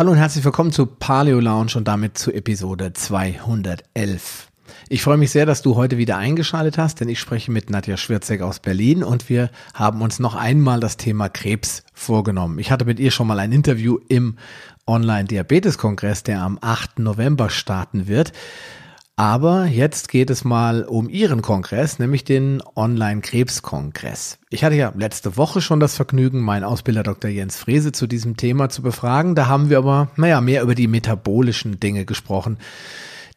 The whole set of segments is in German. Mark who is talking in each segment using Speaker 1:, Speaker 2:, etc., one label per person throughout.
Speaker 1: Hallo und herzlich willkommen zu Paleo Lounge und damit zu Episode 211. Ich freue mich sehr, dass du heute wieder eingeschaltet hast, denn ich spreche mit Nadja Schwirzek aus Berlin und wir haben uns noch einmal das Thema Krebs vorgenommen. Ich hatte mit ihr schon mal ein Interview im Online-Diabetes-Kongress, der am 8. November starten wird. Aber jetzt geht es mal um Ihren Kongress, nämlich den Online-Krebs-Kongress. Ich hatte ja letzte Woche schon das Vergnügen, meinen Ausbilder Dr. Jens Frese zu diesem Thema zu befragen. Da haben wir aber, naja, mehr über die metabolischen Dinge gesprochen,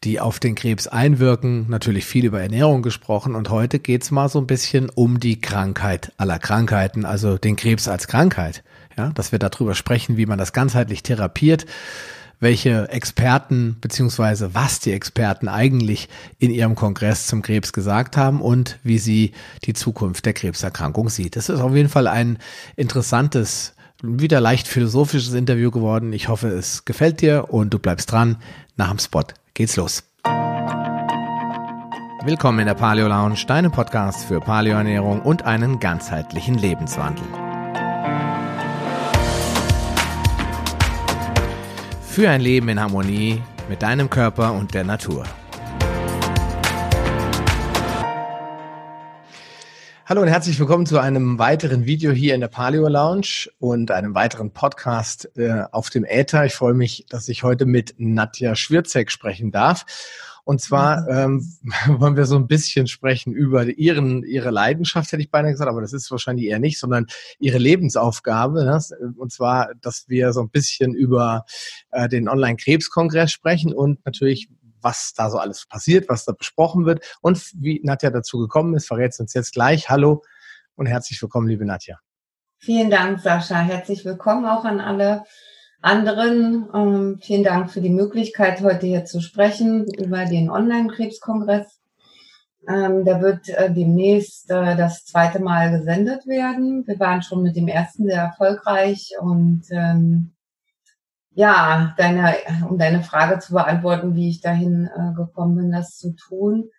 Speaker 1: die auf den Krebs einwirken. Natürlich viel über Ernährung gesprochen. Und heute geht's mal so ein bisschen um die Krankheit aller Krankheiten, also den Krebs als Krankheit. Ja, dass wir darüber sprechen, wie man das ganzheitlich therapiert welche Experten beziehungsweise was die Experten eigentlich in ihrem Kongress zum Krebs gesagt haben und wie sie die Zukunft der Krebserkrankung sieht. Das ist auf jeden Fall ein interessantes, wieder leicht philosophisches Interview geworden. Ich hoffe, es gefällt dir und du bleibst dran. Nach dem Spot geht's los. Willkommen in der Paleo Lounge, deinem Podcast für Paleoernährung und einen ganzheitlichen Lebenswandel. Für ein Leben in Harmonie mit deinem Körper und der Natur. Hallo und herzlich willkommen zu einem weiteren Video hier in der Paleo Lounge und einem weiteren Podcast äh, auf dem Äther. Ich freue mich, dass ich heute mit Nadja Schwirzek sprechen darf. Und zwar ähm, wollen wir so ein bisschen sprechen über ihren, ihre Leidenschaft, hätte ich beinahe gesagt, aber das ist wahrscheinlich eher nicht, sondern ihre Lebensaufgabe. Ne? Und zwar, dass wir so ein bisschen über äh, den Online-Krebskongress sprechen und natürlich, was da so alles passiert, was da besprochen wird und wie Nadja dazu gekommen ist, verrät uns jetzt gleich. Hallo und herzlich willkommen, liebe Nadja.
Speaker 2: Vielen Dank, Sascha. Herzlich willkommen auch an alle anderen. Ähm, vielen Dank für die Möglichkeit, heute hier zu sprechen über den Online-Krebskongress. Ähm, der wird äh, demnächst äh, das zweite Mal gesendet werden. Wir waren schon mit dem ersten sehr erfolgreich und ähm, ja, deine, um deine Frage zu beantworten, wie ich dahin äh, gekommen bin, das zu tun.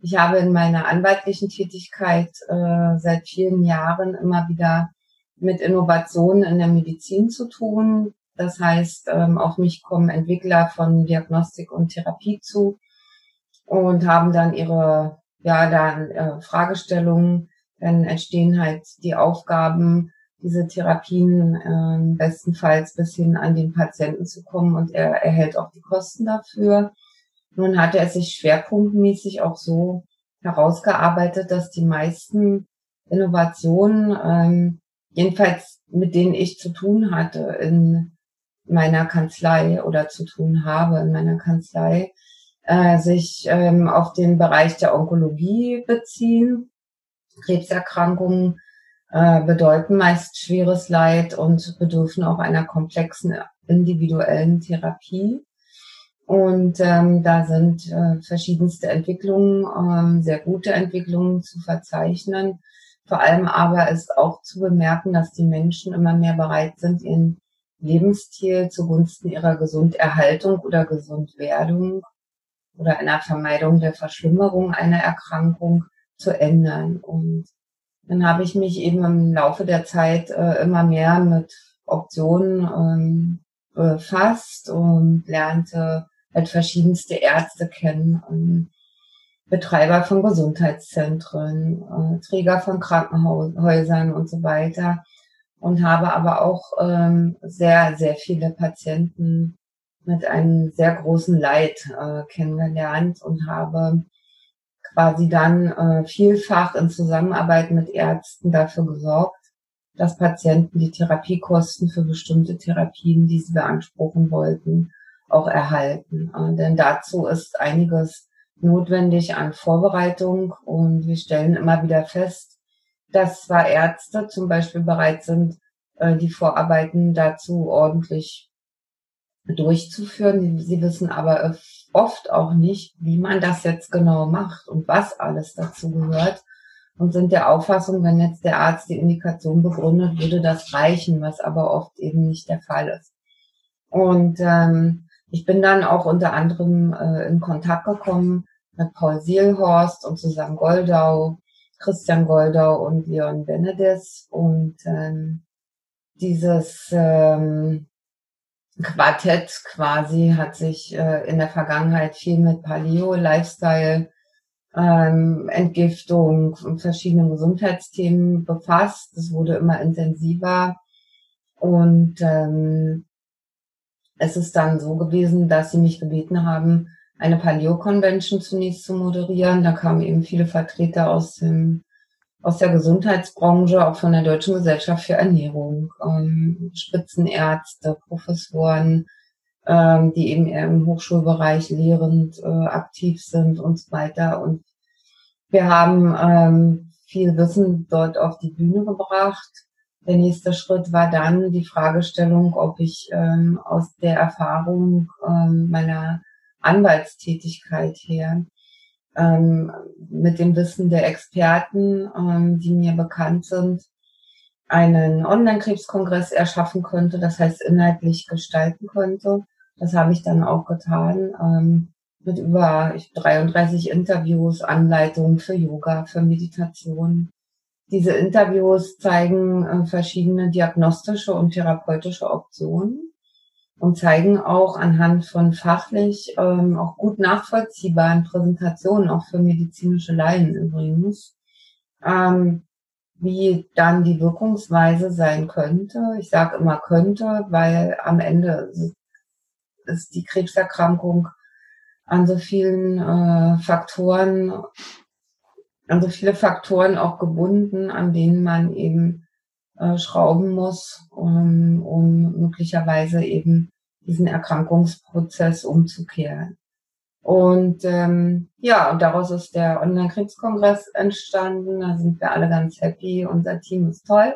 Speaker 2: Ich habe in meiner anwaltlichen Tätigkeit äh, seit vielen Jahren immer wieder mit Innovationen in der Medizin zu tun. Das heißt, ähm, auf mich kommen Entwickler von Diagnostik und Therapie zu und haben dann ihre, ja, dann äh, Fragestellungen. Dann entstehen halt die Aufgaben, diese Therapien äh, bestenfalls bis hin an den Patienten zu kommen und er erhält auch die Kosten dafür. Nun hatte er sich schwerpunktmäßig auch so herausgearbeitet, dass die meisten Innovationen, ähm, jedenfalls mit denen ich zu tun hatte in meiner Kanzlei oder zu tun habe in meiner Kanzlei, äh, sich ähm, auf den Bereich der Onkologie beziehen. Krebserkrankungen äh, bedeuten meist schweres Leid und bedürfen auch einer komplexen individuellen Therapie. Und ähm, da sind äh, verschiedenste Entwicklungen, ähm, sehr gute Entwicklungen zu verzeichnen. Vor allem aber ist auch zu bemerken, dass die Menschen immer mehr bereit sind, ihren Lebensstil zugunsten ihrer Gesunderhaltung oder Gesundwerdung oder einer Vermeidung der Verschlimmerung einer Erkrankung zu ändern. Und dann habe ich mich eben im Laufe der Zeit äh, immer mehr mit Optionen ähm, befasst und lernte halt verschiedenste Ärzte kennen, ähm, Betreiber von Gesundheitszentren, äh, Träger von Krankenhäusern und so weiter und habe aber auch ähm, sehr, sehr viele Patienten mit einem sehr großen Leid äh, kennengelernt und habe quasi dann äh, vielfach in Zusammenarbeit mit Ärzten dafür gesorgt, dass Patienten die Therapiekosten für bestimmte Therapien, die sie beanspruchen wollten, auch erhalten. Äh, denn dazu ist einiges notwendig an Vorbereitung und wir stellen immer wieder fest, dass zwar Ärzte zum Beispiel bereit sind, äh, die Vorarbeiten dazu ordentlich durchzuführen. Sie wissen aber oft auch nicht, wie man das jetzt genau macht und was alles dazu gehört und sind der Auffassung, wenn jetzt der Arzt die Indikation begründet, würde das reichen, was aber oft eben nicht der Fall ist. Und ähm, ich bin dann auch unter anderem äh, in Kontakt gekommen mit Paul Sielhorst und Susanne Goldau, Christian Goldau und Leon Benedis und ähm, dieses ähm, Quartett quasi hat sich äh, in der Vergangenheit viel mit Paleo, Lifestyle, ähm, Entgiftung und verschiedenen Gesundheitsthemen befasst. Es wurde immer intensiver und ähm, es ist dann so gewesen, dass sie mich gebeten haben, eine Paleo-Convention zunächst zu moderieren. Da kamen eben viele Vertreter aus dem aus der Gesundheitsbranche, auch von der Deutschen Gesellschaft für Ernährung, ähm, Spitzenärzte, Professoren, ähm, die eben eher im Hochschulbereich lehrend äh, aktiv sind und so weiter. Und wir haben ähm, viel Wissen dort auf die Bühne gebracht. Der nächste Schritt war dann die Fragestellung, ob ich ähm, aus der Erfahrung ähm, meiner Anwaltstätigkeit her ähm, mit dem Wissen der Experten, ähm, die mir bekannt sind, einen Online-Krebskongress erschaffen könnte, das heißt inhaltlich gestalten könnte. Das habe ich dann auch getan ähm, mit über 33 Interviews, Anleitungen für Yoga, für Meditation. Diese Interviews zeigen äh, verschiedene diagnostische und therapeutische Optionen und zeigen auch anhand von fachlich ähm, auch gut nachvollziehbaren Präsentationen, auch für medizinische Laien übrigens, ähm, wie dann die Wirkungsweise sein könnte. Ich sage immer könnte, weil am Ende ist die Krebserkrankung an so vielen äh, Faktoren, an so viele Faktoren auch gebunden, an denen man eben äh, schrauben muss, um, um möglicherweise eben diesen Erkrankungsprozess umzukehren. Und ähm, ja, und daraus ist der Online-Krebskongress entstanden. Da sind wir alle ganz happy. Unser Team ist toll.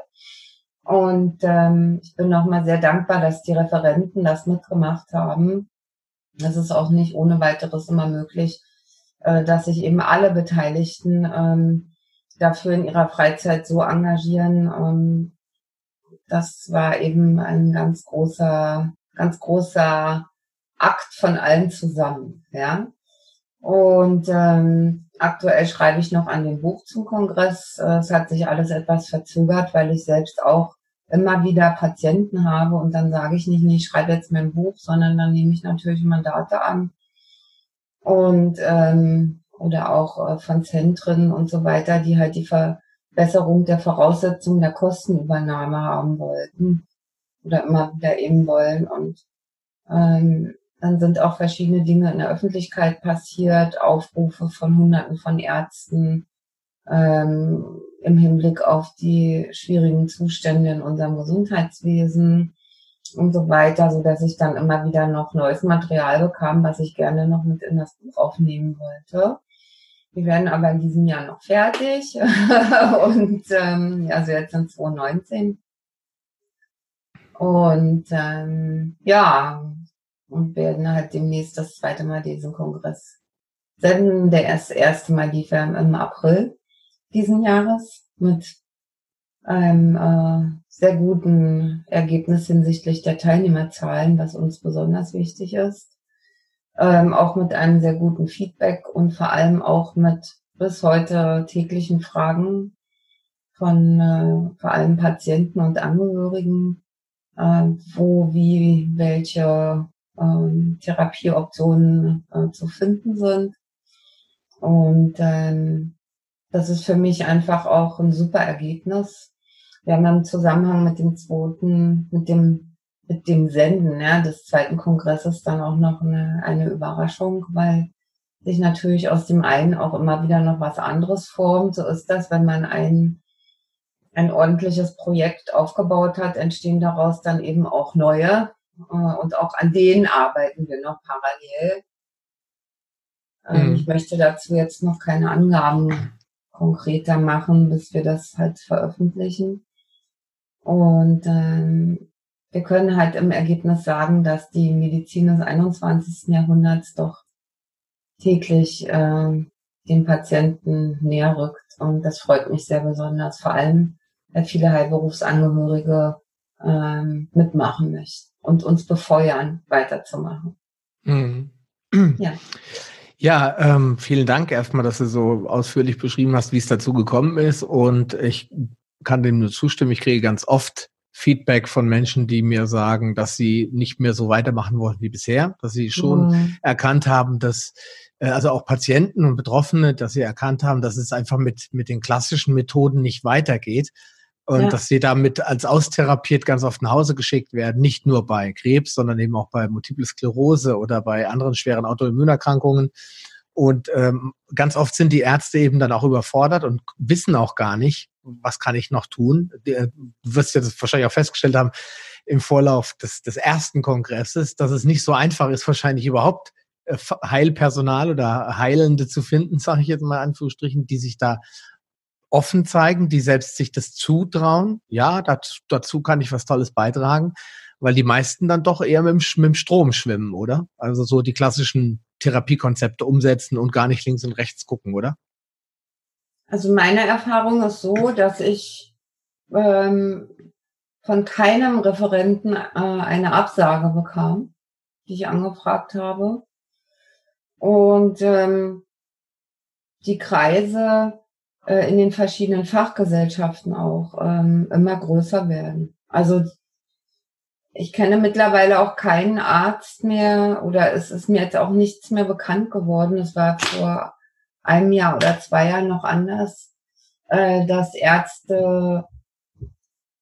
Speaker 2: Und ähm, ich bin nochmal sehr dankbar, dass die Referenten das mitgemacht haben. Das ist auch nicht ohne weiteres immer möglich, äh, dass sich eben alle Beteiligten ähm, dafür in ihrer Freizeit so engagieren. Ähm, das war eben ein ganz großer, ganz großer Akt von allen zusammen, ja. Und ähm, aktuell schreibe ich noch an dem Buch zum Kongress. Es hat sich alles etwas verzögert, weil ich selbst auch immer wieder Patienten habe und dann sage ich nicht, nee, ich schreibe jetzt mein Buch, sondern dann nehme ich natürlich Mandate an und ähm, oder auch äh, von Zentren und so weiter, die halt die Verbesserung der Voraussetzungen der Kostenübernahme haben wollten oder immer wieder eben wollen. Und ähm, dann sind auch verschiedene Dinge in der Öffentlichkeit passiert, Aufrufe von Hunderten von Ärzten ähm, im Hinblick auf die schwierigen Zustände in unserem Gesundheitswesen und so weiter, so dass ich dann immer wieder noch neues Material bekam, was ich gerne noch mit in das Buch aufnehmen wollte. Wir werden aber in diesem Jahr noch fertig und ähm, also jetzt in 2019. Und ähm, ja, und werden halt demnächst das zweite Mal diesen Kongress senden. Der erste, erste Mal lief er im April diesen Jahres mit einem äh, sehr guten Ergebnis hinsichtlich der Teilnehmerzahlen, was uns besonders wichtig ist ähm, auch mit einem sehr guten Feedback und vor allem auch mit bis heute täglichen Fragen von äh, vor allem Patienten und Angehörigen, äh, wo, wie, welche äh, Therapieoptionen zu finden sind. Und ähm, das ist für mich einfach auch ein super Ergebnis. Wir haben im Zusammenhang mit dem zweiten, mit dem mit dem Senden ja, des zweiten Kongresses dann auch noch eine, eine Überraschung, weil sich natürlich aus dem einen auch immer wieder noch was anderes formt. So ist das, wenn man ein, ein ordentliches Projekt aufgebaut hat, entstehen daraus dann eben auch neue. Äh, und auch an denen arbeiten wir noch parallel. Ähm, mhm. Ich möchte dazu jetzt noch keine Angaben konkreter machen, bis wir das halt veröffentlichen. Und ähm, wir können halt im Ergebnis sagen, dass die Medizin des 21. Jahrhunderts doch täglich äh, den Patienten näher rückt. Und das freut mich sehr besonders, vor allem, weil viele Heilberufsangehörige ähm, mitmachen möchten und uns befeuern, weiterzumachen. Mhm.
Speaker 1: Ja. Ja, ähm, vielen Dank erstmal, dass du so ausführlich beschrieben hast, wie es dazu gekommen ist. Und ich kann dem nur zustimmen. Ich kriege ganz oft Feedback von Menschen, die mir sagen, dass sie nicht mehr so weitermachen wollen wie bisher, dass sie schon mhm. erkannt haben, dass äh, also auch Patienten und Betroffene, dass sie erkannt haben, dass es einfach mit mit den klassischen Methoden nicht weitergeht und ja. dass sie damit als austherapiert ganz oft nach Hause geschickt werden, nicht nur bei Krebs, sondern eben auch bei Multiple Sklerose oder bei anderen schweren Autoimmunerkrankungen. Und ähm, ganz oft sind die Ärzte eben dann auch überfordert und wissen auch gar nicht, was kann ich noch tun. Äh, du wirst ja das wahrscheinlich auch festgestellt haben im Vorlauf des, des ersten Kongresses, dass es nicht so einfach ist, wahrscheinlich überhaupt äh, Heilpersonal oder Heilende zu finden, sage ich jetzt mal in Anführungsstrichen, die sich da offen zeigen, die selbst sich das zutrauen. Ja, dazu, dazu kann ich was Tolles beitragen, weil die meisten dann doch eher mit mit dem Strom schwimmen, oder? Also so die klassischen Therapiekonzepte umsetzen und gar nicht links und rechts gucken, oder?
Speaker 2: Also meine Erfahrung ist so, dass ich ähm, von keinem Referenten äh, eine Absage bekam, die ich angefragt habe. Und ähm, die Kreise äh, in den verschiedenen Fachgesellschaften auch ähm, immer größer werden. Also ich kenne mittlerweile auch keinen Arzt mehr oder es ist mir jetzt auch nichts mehr bekannt geworden. Es war vor einem Jahr oder zwei Jahren noch anders, äh, dass Ärzte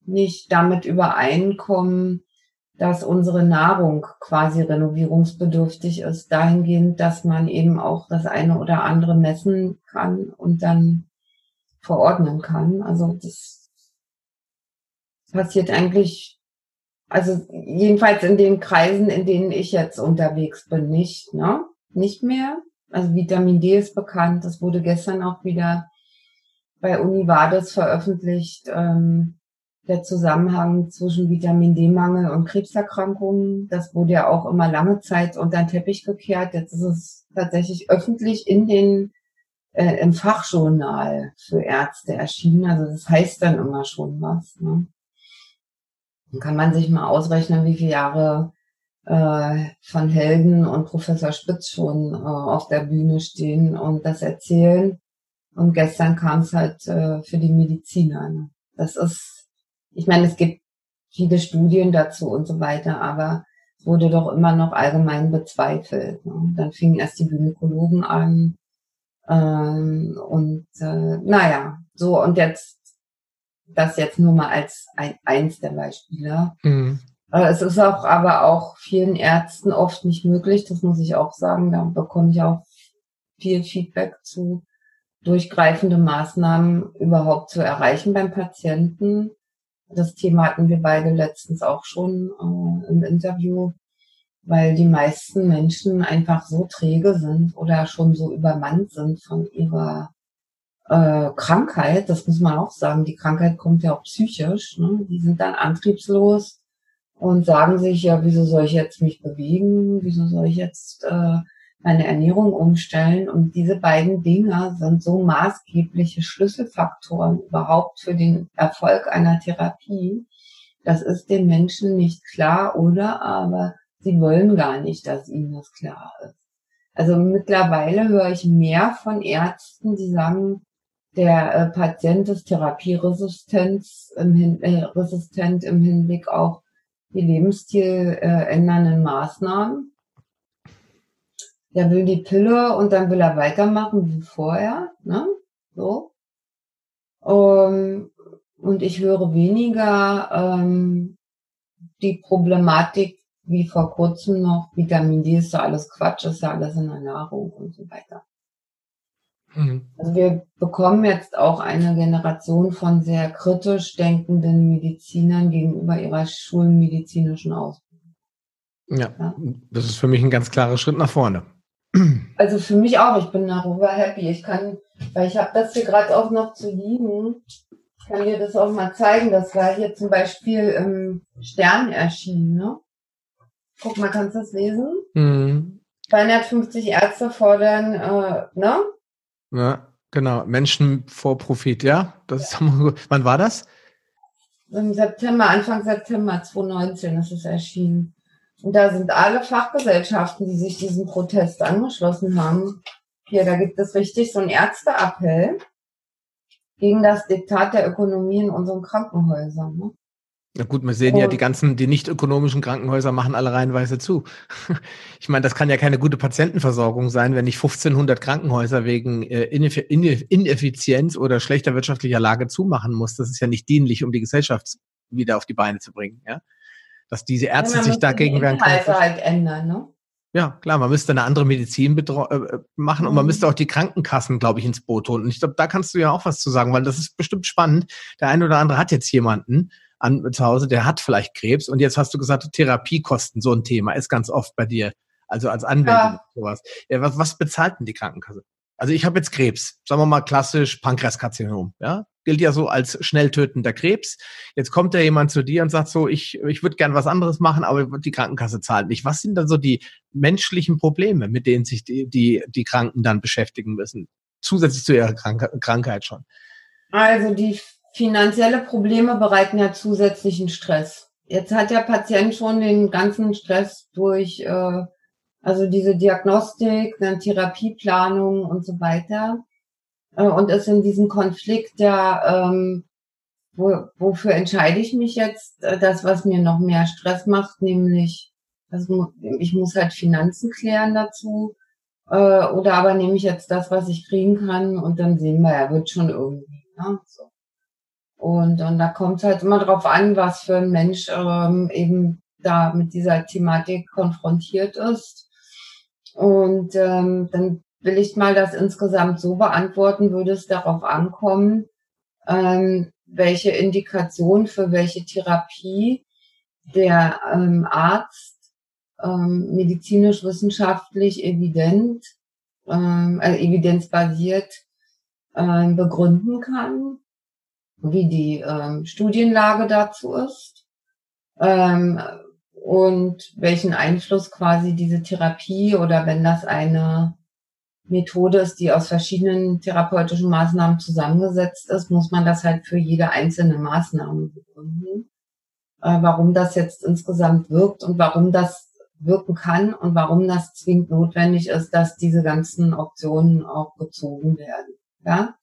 Speaker 2: nicht damit übereinkommen, dass unsere Nahrung quasi renovierungsbedürftig ist, dahingehend, dass man eben auch das eine oder andere messen kann und dann verordnen kann. Also das passiert eigentlich, also jedenfalls in den Kreisen, in denen ich jetzt unterwegs bin, nicht, ne? Nicht mehr. Also Vitamin D ist bekannt. Das wurde gestern auch wieder bei Univades veröffentlicht. Ähm, der Zusammenhang zwischen Vitamin D-Mangel und Krebserkrankungen. Das wurde ja auch immer lange Zeit unter den Teppich gekehrt. Jetzt ist es tatsächlich öffentlich in den äh, im Fachjournal für Ärzte erschienen. Also das heißt dann immer schon was. Ne? Dann kann man sich mal ausrechnen, wie viele Jahre von Helden und Professor Spitz schon äh, auf der Bühne stehen und das erzählen. Und gestern kam es halt äh, für die Mediziner. Ne? Das ist, ich meine, es gibt viele Studien dazu und so weiter, aber wurde doch immer noch allgemein bezweifelt. Ne? Dann fingen erst die Gynäkologen an, ähm, und äh, naja, so und jetzt das jetzt nur mal als ein, eins der Beispiele. Mhm. Es ist auch aber auch vielen Ärzten oft nicht möglich, das muss ich auch sagen. Da bekomme ich auch viel Feedback zu, durchgreifende Maßnahmen überhaupt zu erreichen beim Patienten. Das Thema hatten wir beide letztens auch schon äh, im Interview weil die meisten Menschen einfach so träge sind oder schon so übermannt sind von ihrer äh, Krankheit. Das muss man auch sagen. Die Krankheit kommt ja auch psychisch. Ne? Die sind dann antriebslos und sagen sich, ja, wieso soll ich jetzt mich bewegen? Wieso soll ich jetzt äh, meine Ernährung umstellen? Und diese beiden Dinge sind so maßgebliche Schlüsselfaktoren überhaupt für den Erfolg einer Therapie. Das ist den Menschen nicht klar oder aber sie wollen gar nicht, dass ihnen das klar ist. Also mittlerweile höre ich mehr von Ärzten, die sagen, der äh, Patient ist therapieresistent im, Hin äh, resistent im Hinblick auf die Lebensstil äh, ändernden Maßnahmen. Der will die Pille und dann will er weitermachen wie vorher, ne? So. Um, und ich höre weniger ähm, die Problematik wie vor kurzem noch, Vitamin D ist ja alles Quatsch, ist ja alles in der Nahrung und so weiter. Mhm. Also wir bekommen jetzt auch eine Generation von sehr kritisch denkenden Medizinern gegenüber ihrer schulmedizinischen Ausbildung.
Speaker 1: Ja, ja, das ist für mich ein ganz klarer Schritt nach vorne.
Speaker 2: Also für mich auch, ich bin darüber happy. Ich kann, weil ich habe das hier gerade auch noch zu liegen, ich kann dir das auch mal zeigen. Das war hier zum Beispiel im Stern erschienen, ne? Guck mal, kannst du das lesen? Mhm. 250 Ärzte fordern, äh, ne?
Speaker 1: Ja, genau. Menschen vor Profit, ja? Das ja. Ist, wann war das?
Speaker 2: Im September, Anfang September 2019 ist es erschienen. Und da sind alle Fachgesellschaften, die sich diesem Protest angeschlossen haben. Hier, da gibt es richtig so einen Ärzteappell gegen das Diktat der Ökonomie in unseren Krankenhäusern. Ne?
Speaker 1: Na gut, wir sehen ja, die ganzen, die nicht ökonomischen Krankenhäuser machen alle reihenweise zu. Ich meine, das kann ja keine gute Patientenversorgung sein, wenn ich 1500 Krankenhäuser wegen äh, Ineffizienz oder schlechter wirtschaftlicher Lage zumachen muss. Das ist ja nicht dienlich, um die Gesellschaft wieder auf die Beine zu bringen. Ja? Dass diese Ärzte ja, sich dagegen werden
Speaker 2: können. halt ändern, ne?
Speaker 1: Ja, klar, man müsste eine andere Medizin äh, äh, machen und man müsste mhm. auch die Krankenkassen, glaube ich, ins Boot holen. Und ich glaube, da kannst du ja auch was zu sagen, weil das ist bestimmt spannend. Der eine oder andere hat jetzt jemanden an, zu Hause, der hat vielleicht Krebs und jetzt hast du gesagt, Therapiekosten, so ein Thema, ist ganz oft bei dir. Also als Anwendung ja. sowas. Ja, was, was bezahlt denn die Krankenkasse? Also ich habe jetzt Krebs, sagen wir mal klassisch Pankreaskarzinom, ja? gilt ja so als schnell tötender Krebs. Jetzt kommt da jemand zu dir und sagt so, ich, ich würde gern was anderes machen, aber die Krankenkasse zahlt nicht. Was sind dann so die menschlichen Probleme, mit denen sich die, die, die Kranken dann beschäftigen müssen? Zusätzlich zu ihrer Krank Krankheit schon.
Speaker 2: Also die finanzielle Probleme bereiten ja zusätzlichen Stress. Jetzt hat der Patient schon den ganzen Stress durch, äh, also diese Diagnostik, dann Therapieplanung und so weiter äh, und ist in diesem Konflikt ja, ähm, wo, wofür entscheide ich mich jetzt? Äh, das, was mir noch mehr Stress macht, nämlich, ich muss halt Finanzen klären dazu. Äh, oder aber nehme ich jetzt das, was ich kriegen kann und dann sehen wir, er wird schon irgendwie. Ne? So. Und, und da kommt es halt immer drauf an, was für ein Mensch ähm, eben da mit dieser Thematik konfrontiert ist. Und ähm, dann will ich mal das insgesamt so beantworten, würde es darauf ankommen, ähm, welche Indikation für welche Therapie der ähm, Arzt ähm, medizinisch-wissenschaftlich evident, ähm, äh, evidenzbasiert ähm, begründen kann, wie die ähm, Studienlage dazu ist ähm, und welchen Einfluss quasi diese Therapie oder wenn das eine Methode ist, die aus verschiedenen therapeutischen Maßnahmen zusammengesetzt ist, muss man das halt für jede einzelne Maßnahme begründen. Äh, warum das jetzt insgesamt wirkt und warum das wirken kann und warum das zwingend notwendig ist, dass diese ganzen Optionen auch gezogen werden. Ja?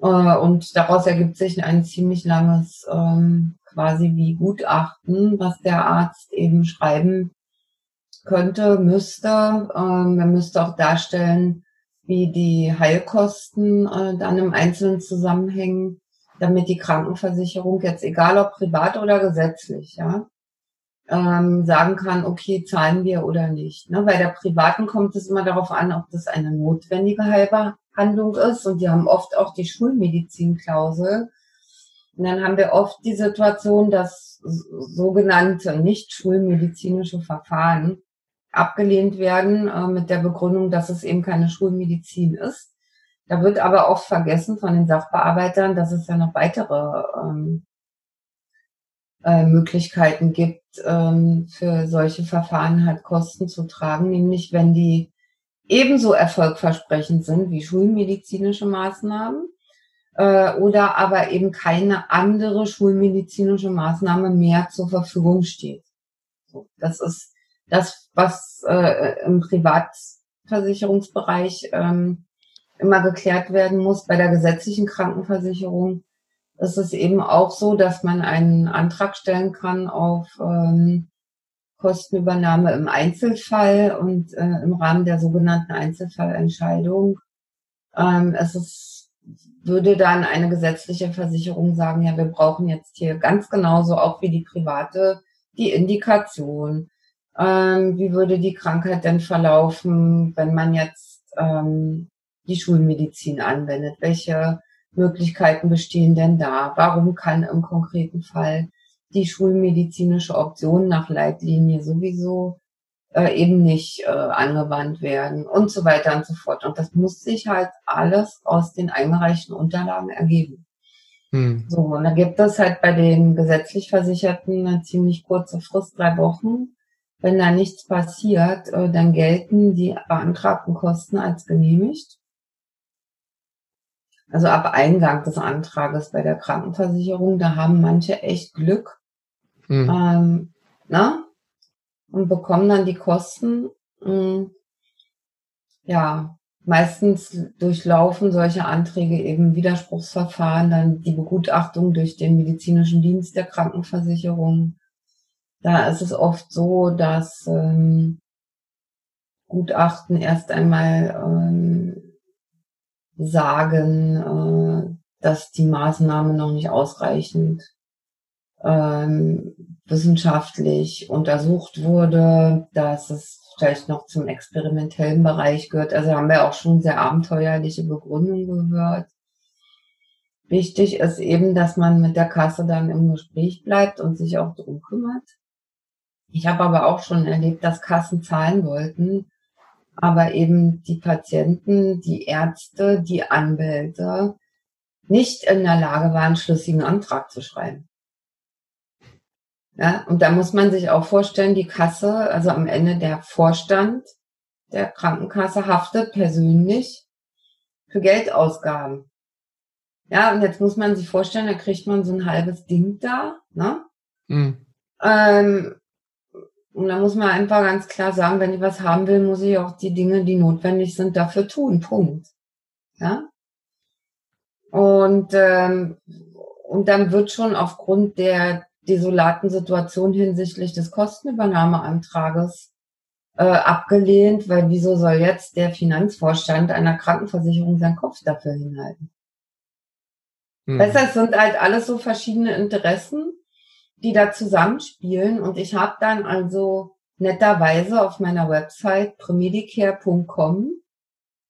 Speaker 2: Äh, und daraus ergibt sich ein ziemlich langes ähm, quasi wie Gutachten, was der Arzt eben schreiben könnte, müsste. Ähm, er müsste auch darstellen, wie die Heilkosten äh, dann im Einzelnen zusammenhängen, damit die Krankenversicherung jetzt egal ob privat oder gesetzlich, ja, ähm, sagen kann, okay, zahlen wir oder nicht. Ne? Bei der privaten kommt es immer darauf an, ob das eine notwendige Heilbehandlung ist und die haben oft auch die Schulmedizinklausel. Und dann haben wir oft die Situation, dass sogenannte nicht schulmedizinische Verfahren abgelehnt werden äh, mit der Begründung, dass es eben keine Schulmedizin ist. Da wird aber oft vergessen von den Sachbearbeitern, dass es ja noch weitere ähm, äh, Möglichkeiten gibt, ähm, für solche Verfahren halt Kosten zu tragen, nämlich wenn die ebenso erfolgversprechend sind wie schulmedizinische Maßnahmen äh, oder aber eben keine andere schulmedizinische Maßnahme mehr zur Verfügung steht. So, das ist das, was äh, im Privatversicherungsbereich ähm, immer geklärt werden muss. Bei der gesetzlichen Krankenversicherung ist es eben auch so, dass man einen Antrag stellen kann auf ähm, Kostenübernahme im Einzelfall und äh, im Rahmen der sogenannten Einzelfallentscheidung. Ähm, es ist, würde dann eine gesetzliche Versicherung sagen, ja, wir brauchen jetzt hier ganz genauso auch wie die private die Indikation, ähm, wie würde die Krankheit denn verlaufen, wenn man jetzt ähm, die Schulmedizin anwendet? Welche Möglichkeiten bestehen denn da? Warum kann im konkreten Fall die schulmedizinische Option nach Leitlinie sowieso äh, eben nicht äh, angewandt werden und so weiter und so fort. Und das muss sich halt alles aus den eingereichten Unterlagen ergeben. Hm. So, und da gibt es halt bei den gesetzlich Versicherten eine ziemlich kurze Frist, drei Wochen, wenn da nichts passiert, äh, dann gelten die beantragten Kosten als genehmigt. Also ab Eingang des Antrages bei der Krankenversicherung, da haben manche echt Glück. Hm. Ähm, na? Und bekommen dann die Kosten. Mh, hm, ja, meistens durchlaufen solche Anträge eben Widerspruchsverfahren, dann die Begutachtung durch den medizinischen Dienst der Krankenversicherung. Da ist es oft so, dass ähm, Gutachten erst einmal ähm, sagen, äh, dass die Maßnahme noch nicht ausreichend ähm, wissenschaftlich untersucht wurde, dass es vielleicht noch zum experimentellen Bereich gehört. Also haben wir auch schon sehr abenteuerliche Begründungen gehört. Wichtig ist eben, dass man mit der Kasse dann im Gespräch bleibt und sich auch drum kümmert. Ich habe aber auch schon erlebt, dass Kassen zahlen wollten, aber eben die Patienten, die Ärzte, die Anwälte nicht in der Lage waren, schlüssigen Antrag zu schreiben. Ja, und da muss man sich auch vorstellen, die Kasse, also am Ende der Vorstand der Krankenkasse haftet persönlich für Geldausgaben. Ja, und jetzt muss man sich vorstellen, da kriegt man so ein halbes Ding da, ne? Mhm. Ähm, und da muss man einfach ganz klar sagen, wenn ich was haben will, muss ich auch die Dinge, die notwendig sind, dafür tun. Punkt. Ja. Und, ähm, und dann wird schon aufgrund der desolaten Situation hinsichtlich des Kostenübernahmeantrages äh, abgelehnt, weil wieso soll jetzt der Finanzvorstand einer Krankenversicherung seinen Kopf dafür hinhalten? Hm. Das sind halt alles so verschiedene Interessen, die da zusammenspielen. Und ich habe dann also netterweise auf meiner Website premedicare.com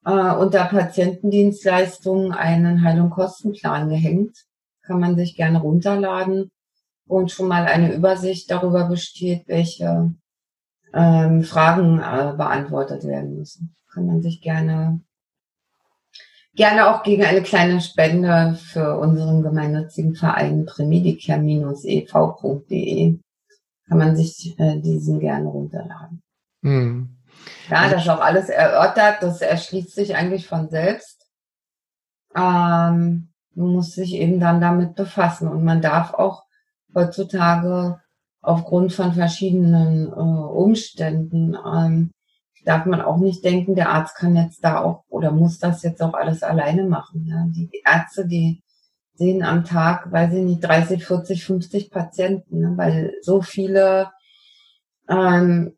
Speaker 2: äh, unter Patientendienstleistungen einen Heil- und Kostenplan gehängt. Kann man sich gerne runterladen und schon mal eine Übersicht darüber besteht, welche ähm, Fragen äh, beantwortet werden müssen. Kann man sich gerne gerne auch gegen eine kleine Spende für unseren gemeinnützigen Verein premedicare-ev.de kann man sich äh, diesen gerne runterladen. Hm. Ja, das ist auch alles erörtert, das erschließt sich eigentlich von selbst. Ähm, man muss sich eben dann damit befassen und man darf auch heutzutage aufgrund von verschiedenen äh, Umständen ähm, darf man auch nicht denken, der Arzt kann jetzt da auch oder muss das jetzt auch alles alleine machen. Ja? Die Ärzte, die sehen am Tag, weiß ich nicht, 30, 40, 50 Patienten, ne? weil so viele ähm,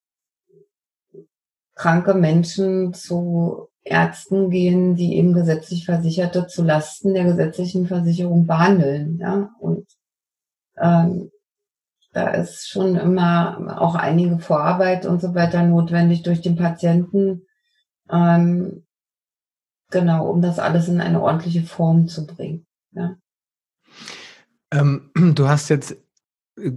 Speaker 2: kranke Menschen zu Ärzten gehen, die eben gesetzlich Versicherte zu Lasten der gesetzlichen Versicherung behandeln. Ja? Und ähm, da ist schon immer auch einige Vorarbeit und so weiter notwendig durch den Patienten, ähm, genau, um das alles in eine ordentliche Form zu bringen. Ja.
Speaker 1: Ähm, du hast jetzt äh,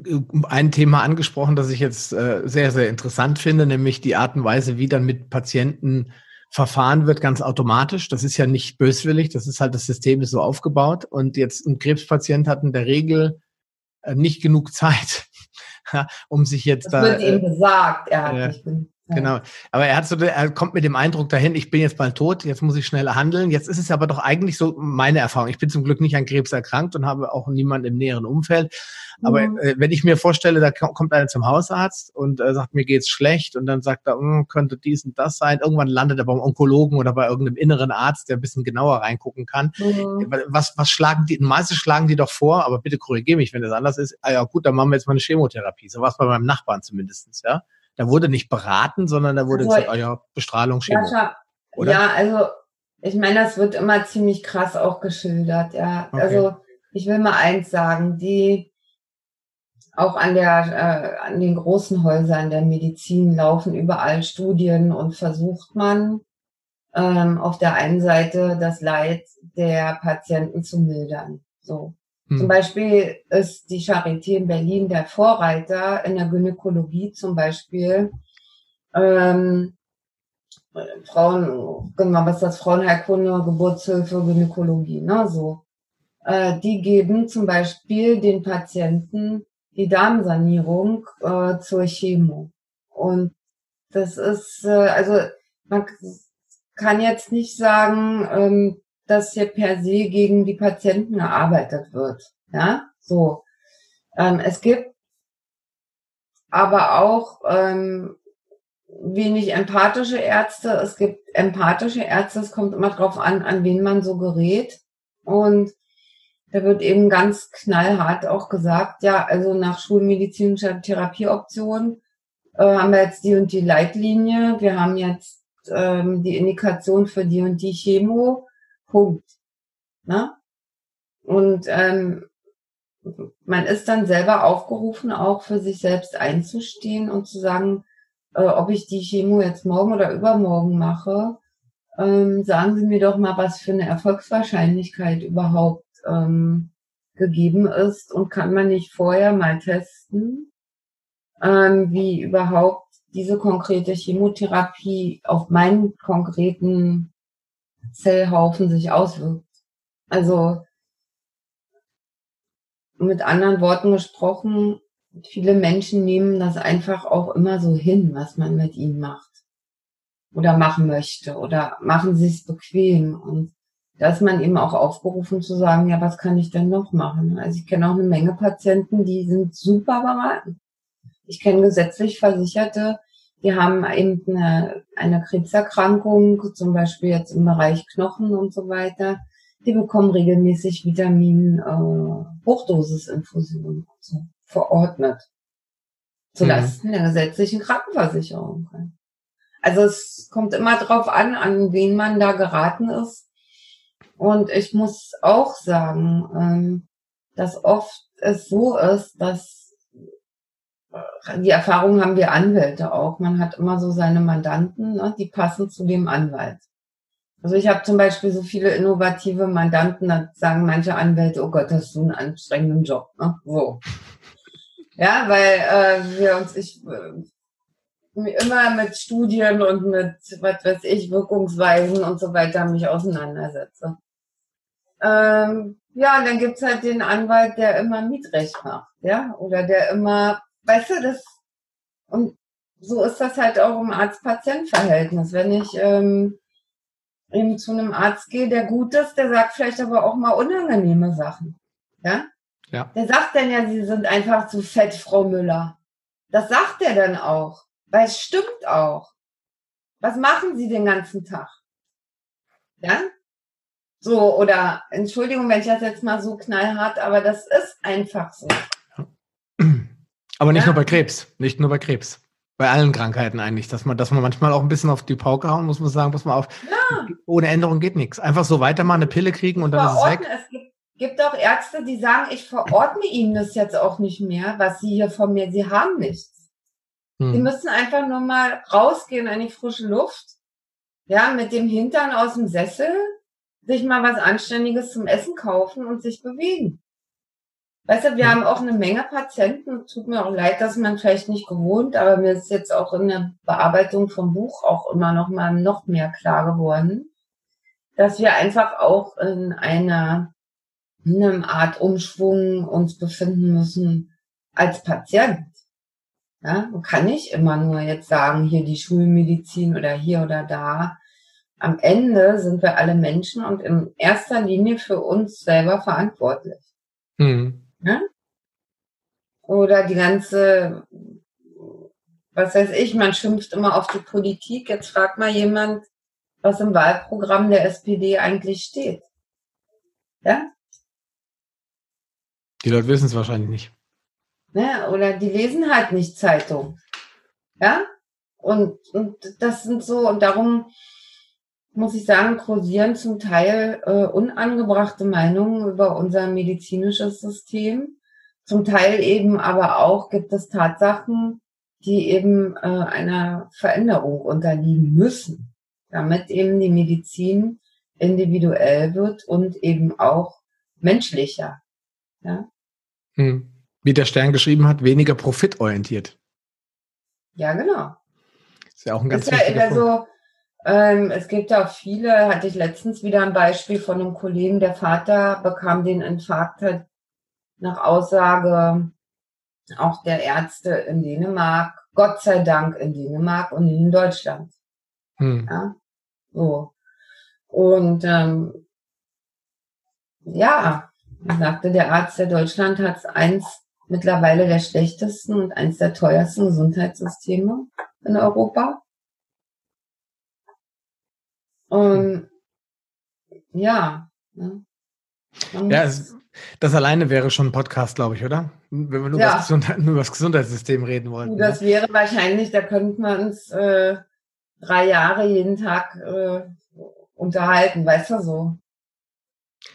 Speaker 1: ein Thema angesprochen, das ich jetzt äh, sehr, sehr interessant finde, nämlich die Art und Weise, wie dann mit Patienten verfahren wird, ganz automatisch. Das ist ja nicht böswillig, das ist halt, das System ist so aufgebaut. Und jetzt ein Krebspatient hat in der Regel nicht genug Zeit, um sich jetzt
Speaker 2: das
Speaker 1: da.
Speaker 2: Das wird ihm äh, gesagt, er hat
Speaker 1: äh, nicht genug Genau. Aber er hat so, er kommt mit dem Eindruck dahin, ich bin jetzt bald tot, jetzt muss ich schneller handeln. Jetzt ist es aber doch eigentlich so meine Erfahrung. Ich bin zum Glück nicht an Krebs erkrankt und habe auch niemanden im näheren Umfeld. Aber mhm. äh, wenn ich mir vorstelle, da kommt einer zum Hausarzt und äh, sagt, mir geht's schlecht und dann sagt er, hm, könnte dies und das sein. Irgendwann landet er beim Onkologen oder bei irgendeinem inneren Arzt, der ein bisschen genauer reingucken kann. Mhm. Was, was schlagen die? Meistens schlagen die doch vor, aber bitte korrigiere mich, wenn das anders ist. Ah ja, gut, dann machen wir jetzt mal eine Chemotherapie. So war es bei meinem Nachbarn zumindestens, ja. Da wurde nicht beraten, sondern da wurde also, gesagt, oh ja, Bestrahlung, Chemo.
Speaker 2: Ja, oder? ja, also ich meine, das wird immer ziemlich krass auch geschildert, ja. Okay. Also ich will mal eins sagen, die auch an der, äh, an den großen Häusern der Medizin laufen überall Studien und versucht man ähm, auf der einen Seite das Leid der Patienten zu mildern. So. Zum hm. Beispiel ist die Charité in Berlin der Vorreiter in der Gynäkologie zum Beispiel. Ähm, Frauen, genau, was ist das? Frauenheilkunde, Geburtshilfe, Gynäkologie, ne, so. Äh, die geben zum Beispiel den Patienten die Darmsanierung äh, zur Chemo. Und das ist, äh, also man kann jetzt nicht sagen, ähm, dass hier per se gegen die Patienten gearbeitet wird. Ja, so. Ähm, es gibt aber auch ähm, wenig empathische Ärzte, es gibt empathische Ärzte, es kommt immer drauf an, an wen man so gerät. Und da wird eben ganz knallhart auch gesagt, ja, also nach schulmedizinischer Therapieoption äh, haben wir jetzt die und die Leitlinie, wir haben jetzt ähm, die Indikation für die und die Chemo, Punkt. Ne? Und ähm, man ist dann selber aufgerufen, auch für sich selbst einzustehen und zu sagen, äh, ob ich die Chemo jetzt morgen oder übermorgen mache. Ähm, sagen Sie mir doch mal, was für eine Erfolgswahrscheinlichkeit überhaupt ähm, gegeben ist und kann man nicht vorher mal testen, ähm, wie überhaupt diese konkrete Chemotherapie auf meinen konkreten Zellhaufen sich auswirkt. Also mit anderen Worten gesprochen, viele Menschen nehmen das einfach auch immer so hin, was man mit ihnen macht oder machen möchte oder machen es bequem und da ist man eben auch aufgerufen zu sagen, ja, was kann ich denn noch machen? Also ich kenne auch eine Menge Patienten, die sind super beraten. Ich kenne gesetzlich Versicherte, die haben eben eine, eine Krebserkrankung, zum Beispiel jetzt im Bereich Knochen und so weiter. Die bekommen regelmäßig Vitamin äh, Hochdosisinfusionen so, verordnet. Zulasten mhm. der gesetzlichen Krankenversicherung. Also es kommt immer drauf an, an wen man da geraten ist. Und ich muss auch sagen, ähm, dass oft es so ist, dass die Erfahrung haben wir Anwälte auch. Man hat immer so seine Mandanten, ne, die passen zu dem Anwalt. Also ich habe zum Beispiel so viele innovative Mandanten, da sagen manche Anwälte, oh Gott, das ist so ein anstrengender Job. Ne? So. Ja, weil äh, wir uns, ich äh, immer mit Studien und mit, was weiß ich, Wirkungsweisen und so weiter mich auseinandersetze. Ähm, ja, und dann gibt's halt den Anwalt, der immer Mietrecht macht, ja, oder der immer, weißt du, das, und so ist das halt auch im Arzt-Patient-Verhältnis. Wenn ich ähm, eben zu einem Arzt gehe, der gut ist, der sagt vielleicht aber auch mal unangenehme Sachen. Ja? Ja. Der sagt dann ja, sie sind einfach zu fett, Frau Müller. Das sagt er dann auch. Weil es stimmt auch. Was machen Sie den ganzen Tag? Ja? So, oder Entschuldigung, wenn ich das jetzt mal so knallhart, aber das ist einfach so.
Speaker 1: Aber nicht ja. nur bei Krebs, nicht nur bei Krebs bei allen Krankheiten eigentlich, dass man, dass man manchmal auch ein bisschen auf die Pauke hauen muss, man sagen, pass mal auf, ja. ohne Änderung geht nichts. Einfach so weitermachen, eine Pille kriegen und dann
Speaker 2: Verordnen, ist es weg. Es gibt, gibt auch Ärzte, die sagen, ich verordne Ihnen das jetzt auch nicht mehr, was Sie hier von mir, Sie haben nichts. Hm. Sie müssen einfach nur mal rausgehen in die frische Luft, ja, mit dem Hintern aus dem Sessel, sich mal was Anständiges zum Essen kaufen und sich bewegen. Weißt du, wir haben auch eine Menge Patienten. Tut mir auch leid, dass man vielleicht nicht gewohnt, aber mir ist jetzt auch in der Bearbeitung vom Buch auch immer noch mal noch mehr klar geworden, dass wir einfach auch in einer, in einer Art Umschwung uns befinden müssen als Patient. Ja, man kann nicht immer nur jetzt sagen, hier die Schulmedizin oder hier oder da. Am Ende sind wir alle Menschen und in erster Linie für uns selber verantwortlich. Mhm. Ne? Oder die ganze, was weiß ich, man schimpft immer auf die Politik. Jetzt fragt mal jemand, was im Wahlprogramm der SPD eigentlich steht. Ja?
Speaker 1: Die Leute wissen es wahrscheinlich nicht.
Speaker 2: Ne? Oder die lesen halt nicht Zeitung. Ja? Und, und das sind so, und darum muss ich sagen, kursieren zum Teil äh, unangebrachte Meinungen über unser medizinisches System. Zum Teil eben aber auch gibt es Tatsachen, die eben äh, einer Veränderung unterliegen müssen, damit eben die Medizin individuell wird und eben auch menschlicher. Ja?
Speaker 1: Hm. Wie der Stern geschrieben hat, weniger profitorientiert.
Speaker 2: Ja, genau.
Speaker 1: Ist ja auch ein ganz
Speaker 2: ist ja Punkt. so, ähm, es gibt ja auch viele, hatte ich letztens wieder ein Beispiel von einem Kollegen, der Vater bekam den Infarkt halt nach Aussage auch der Ärzte in Dänemark, Gott sei Dank in Dänemark und in Deutschland. Hm. Ja, so. Und ähm, ja, sagte der Arzt, der Deutschland hat eins mittlerweile der schlechtesten und eines der teuersten Gesundheitssysteme in Europa. Und ja. Ne?
Speaker 1: Ja, es, das alleine wäre schon ein Podcast, glaube ich, oder? Wenn wir nur, ja. Über das Gesundheitssystem reden wollen.
Speaker 2: Das ne? wäre wahrscheinlich, da könnten wir uns äh, drei Jahre jeden Tag äh, unterhalten, weißt du so.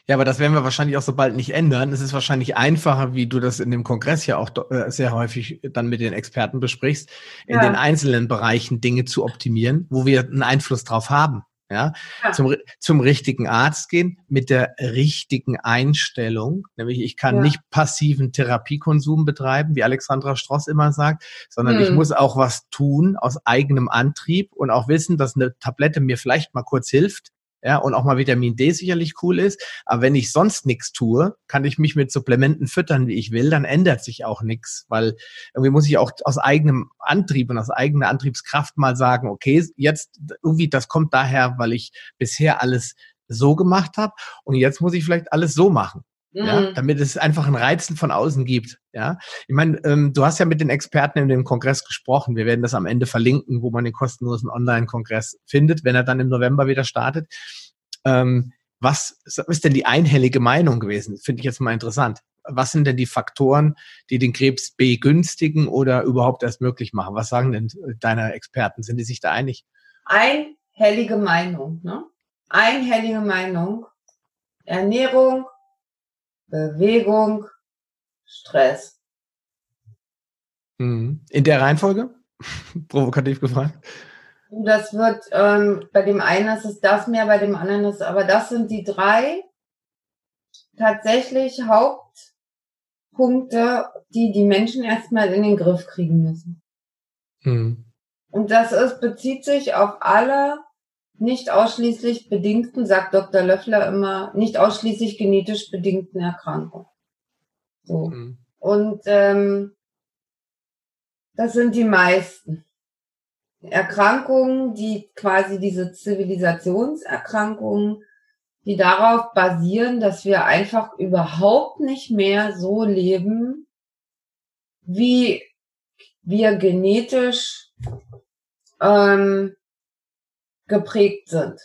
Speaker 1: Ja, aber das werden wir wahrscheinlich auch so bald nicht ändern. Es ist wahrscheinlich einfacher, wie du das in dem Kongress ja auch äh, sehr häufig dann mit den Experten besprichst, in ja. den einzelnen Bereichen Dinge zu optimieren, wo wir einen Einfluss drauf haben. Ja, ja. Zum, zum richtigen Arzt gehen mit der richtigen Einstellung. Nämlich, ich kann ja. nicht passiven Therapiekonsum betreiben, wie Alexandra Stross immer sagt, sondern hm. ich muss auch was tun aus eigenem Antrieb und auch wissen, dass eine Tablette mir vielleicht mal kurz hilft, ja, und auch mal Vitamin D sicherlich cool ist. Aber wenn ich sonst nichts tue, kann ich mich mit Supplementen füttern, wie ich will, dann ändert sich auch nichts, weil irgendwie muss ich auch aus eigenem Antrieb und aus eigener Antriebskraft mal sagen, okay, jetzt irgendwie, das kommt daher, weil ich bisher alles so gemacht habe und jetzt muss ich vielleicht alles so machen. Ja, mhm. damit es einfach ein Reizen von außen gibt. Ja, ich meine, ähm, du hast ja mit den Experten in dem Kongress gesprochen. Wir werden das am Ende verlinken, wo man den kostenlosen Online-Kongress findet, wenn er dann im November wieder startet. Ähm, was ist denn die einhellige Meinung gewesen? Finde ich jetzt mal interessant. Was sind denn die Faktoren, die den Krebs begünstigen oder überhaupt erst möglich machen? Was sagen denn deine Experten? Sind die sich da einig?
Speaker 2: Einhellige Meinung, ne? Einhellige Meinung. Ernährung, Bewegung, Stress.
Speaker 1: Mhm. In der Reihenfolge? Provokativ gefragt.
Speaker 2: Das wird, ähm, bei dem einen ist es das mehr, bei dem anderen ist, aber das sind die drei tatsächlich Hauptpunkte, die die Menschen erstmal in den Griff kriegen müssen. Mhm. Und das ist, bezieht sich auf alle nicht ausschließlich bedingten, sagt Dr. Löffler immer, nicht ausschließlich genetisch bedingten Erkrankungen. So. Mhm. Und ähm, das sind die meisten. Erkrankungen, die quasi diese Zivilisationserkrankungen, die darauf basieren, dass wir einfach überhaupt nicht mehr so leben, wie wir genetisch ähm, geprägt sind.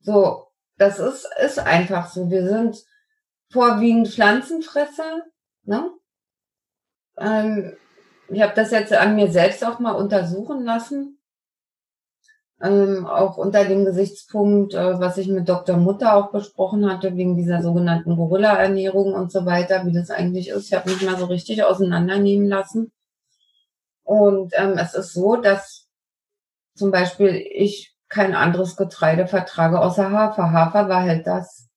Speaker 2: So, das ist, ist einfach so. Wir sind vorwiegend Pflanzenfresser. Ne? Ähm, ich habe das jetzt an mir selbst auch mal untersuchen lassen. Ähm, auch unter dem Gesichtspunkt, äh, was ich mit Dr. Mutter auch besprochen hatte, wegen dieser sogenannten Gorilla-Ernährung und so weiter, wie das eigentlich ist. Ich habe mich mal so richtig auseinandernehmen lassen. Und ähm, es ist so, dass zum Beispiel ich kein anderes Getreide vertrage außer Hafer. Hafer war halt das,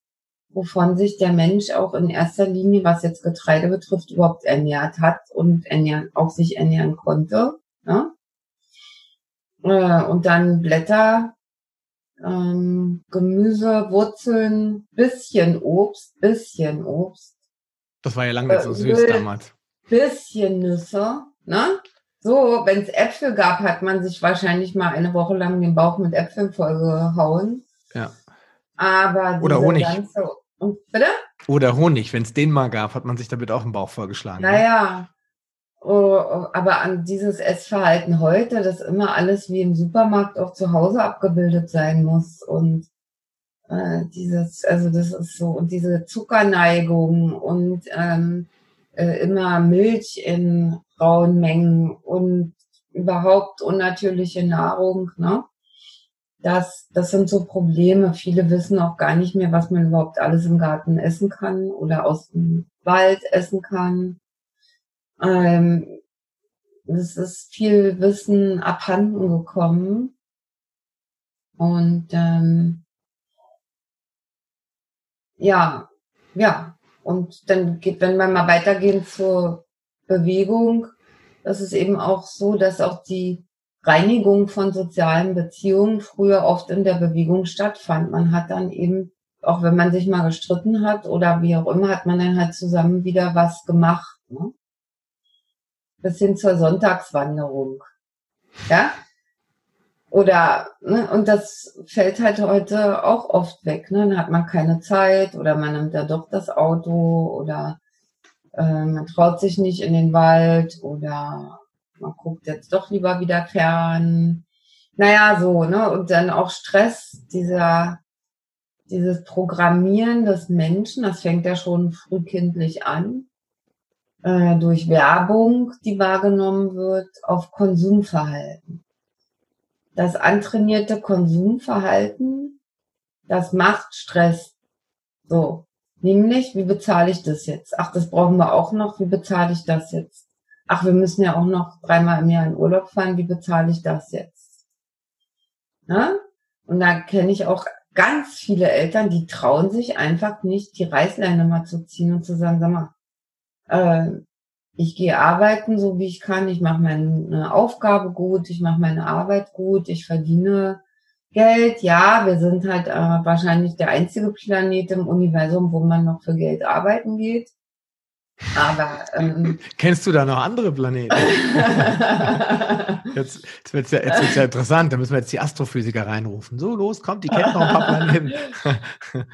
Speaker 2: wovon sich der Mensch auch in erster Linie, was jetzt Getreide betrifft, überhaupt ernährt hat und ernähren, auch sich ernähren konnte. Ja? Äh, und dann Blätter, ähm, Gemüse, Wurzeln, bisschen Obst, bisschen Obst.
Speaker 1: Das war ja lange nicht so süß äh, damals.
Speaker 2: Bisschen Nüsse, ne? So, wenn es Äpfel gab, hat man sich wahrscheinlich mal eine Woche lang den Bauch mit Äpfeln vollgehauen.
Speaker 1: Ja.
Speaker 2: Aber
Speaker 1: Oder Honig. Ganze,
Speaker 2: bitte?
Speaker 1: Oder Honig, wenn es den mal gab, hat man sich damit auch den Bauch vollgeschlagen.
Speaker 2: Ne? Naja. Oh, oh, aber an dieses Essverhalten heute, dass immer alles wie im Supermarkt auch zu Hause abgebildet sein muss und äh, dieses, also das ist so, und diese Zuckerneigung und ähm, äh, immer Milch in rauen Mengen und überhaupt unnatürliche Nahrung, ne? Das, das sind so Probleme. Viele wissen auch gar nicht mehr, was man überhaupt alles im Garten essen kann oder aus dem Wald essen kann. Ähm, es ist viel Wissen abhanden gekommen. Und ähm, ja, ja. Und dann geht, wenn wir mal weitergehen zur Bewegung, das ist eben auch so, dass auch die Reinigung von sozialen Beziehungen früher oft in der Bewegung stattfand. Man hat dann eben, auch wenn man sich mal gestritten hat oder wie auch immer, hat man dann halt zusammen wieder was gemacht. Ne? Bis hin zur Sonntagswanderung. Ja? Oder, ne, und das fällt halt heute auch oft weg. Ne? Dann hat man keine Zeit oder man nimmt ja doch das Auto oder äh, man traut sich nicht in den Wald oder man guckt jetzt doch lieber wieder fern. Naja, so, ne? Und dann auch Stress, dieser, dieses Programmieren des Menschen, das fängt ja schon frühkindlich an, äh, durch Werbung, die wahrgenommen wird, auf Konsumverhalten. Das antrainierte Konsumverhalten, das macht Stress. So. Nämlich, wie bezahle ich das jetzt? Ach, das brauchen wir auch noch. Wie bezahle ich das jetzt? Ach, wir müssen ja auch noch dreimal im Jahr in Urlaub fahren. Wie bezahle ich das jetzt? Ja? Und da kenne ich auch ganz viele Eltern, die trauen sich einfach nicht, die Reißleine mal zu ziehen und zu sagen, sag mal, äh, ich gehe arbeiten, so wie ich kann. Ich mache meine Aufgabe gut, ich mache meine Arbeit gut, ich verdiene Geld, ja, wir sind halt äh, wahrscheinlich der einzige Planet im Universum, wo man noch für Geld arbeiten geht. Aber ähm,
Speaker 1: kennst du da noch andere Planeten? jetzt jetzt wird es ja, jetzt wird's ja interessant. Da müssen wir jetzt die Astrophysiker reinrufen. So los, kommt, die kennen noch ein paar Planeten.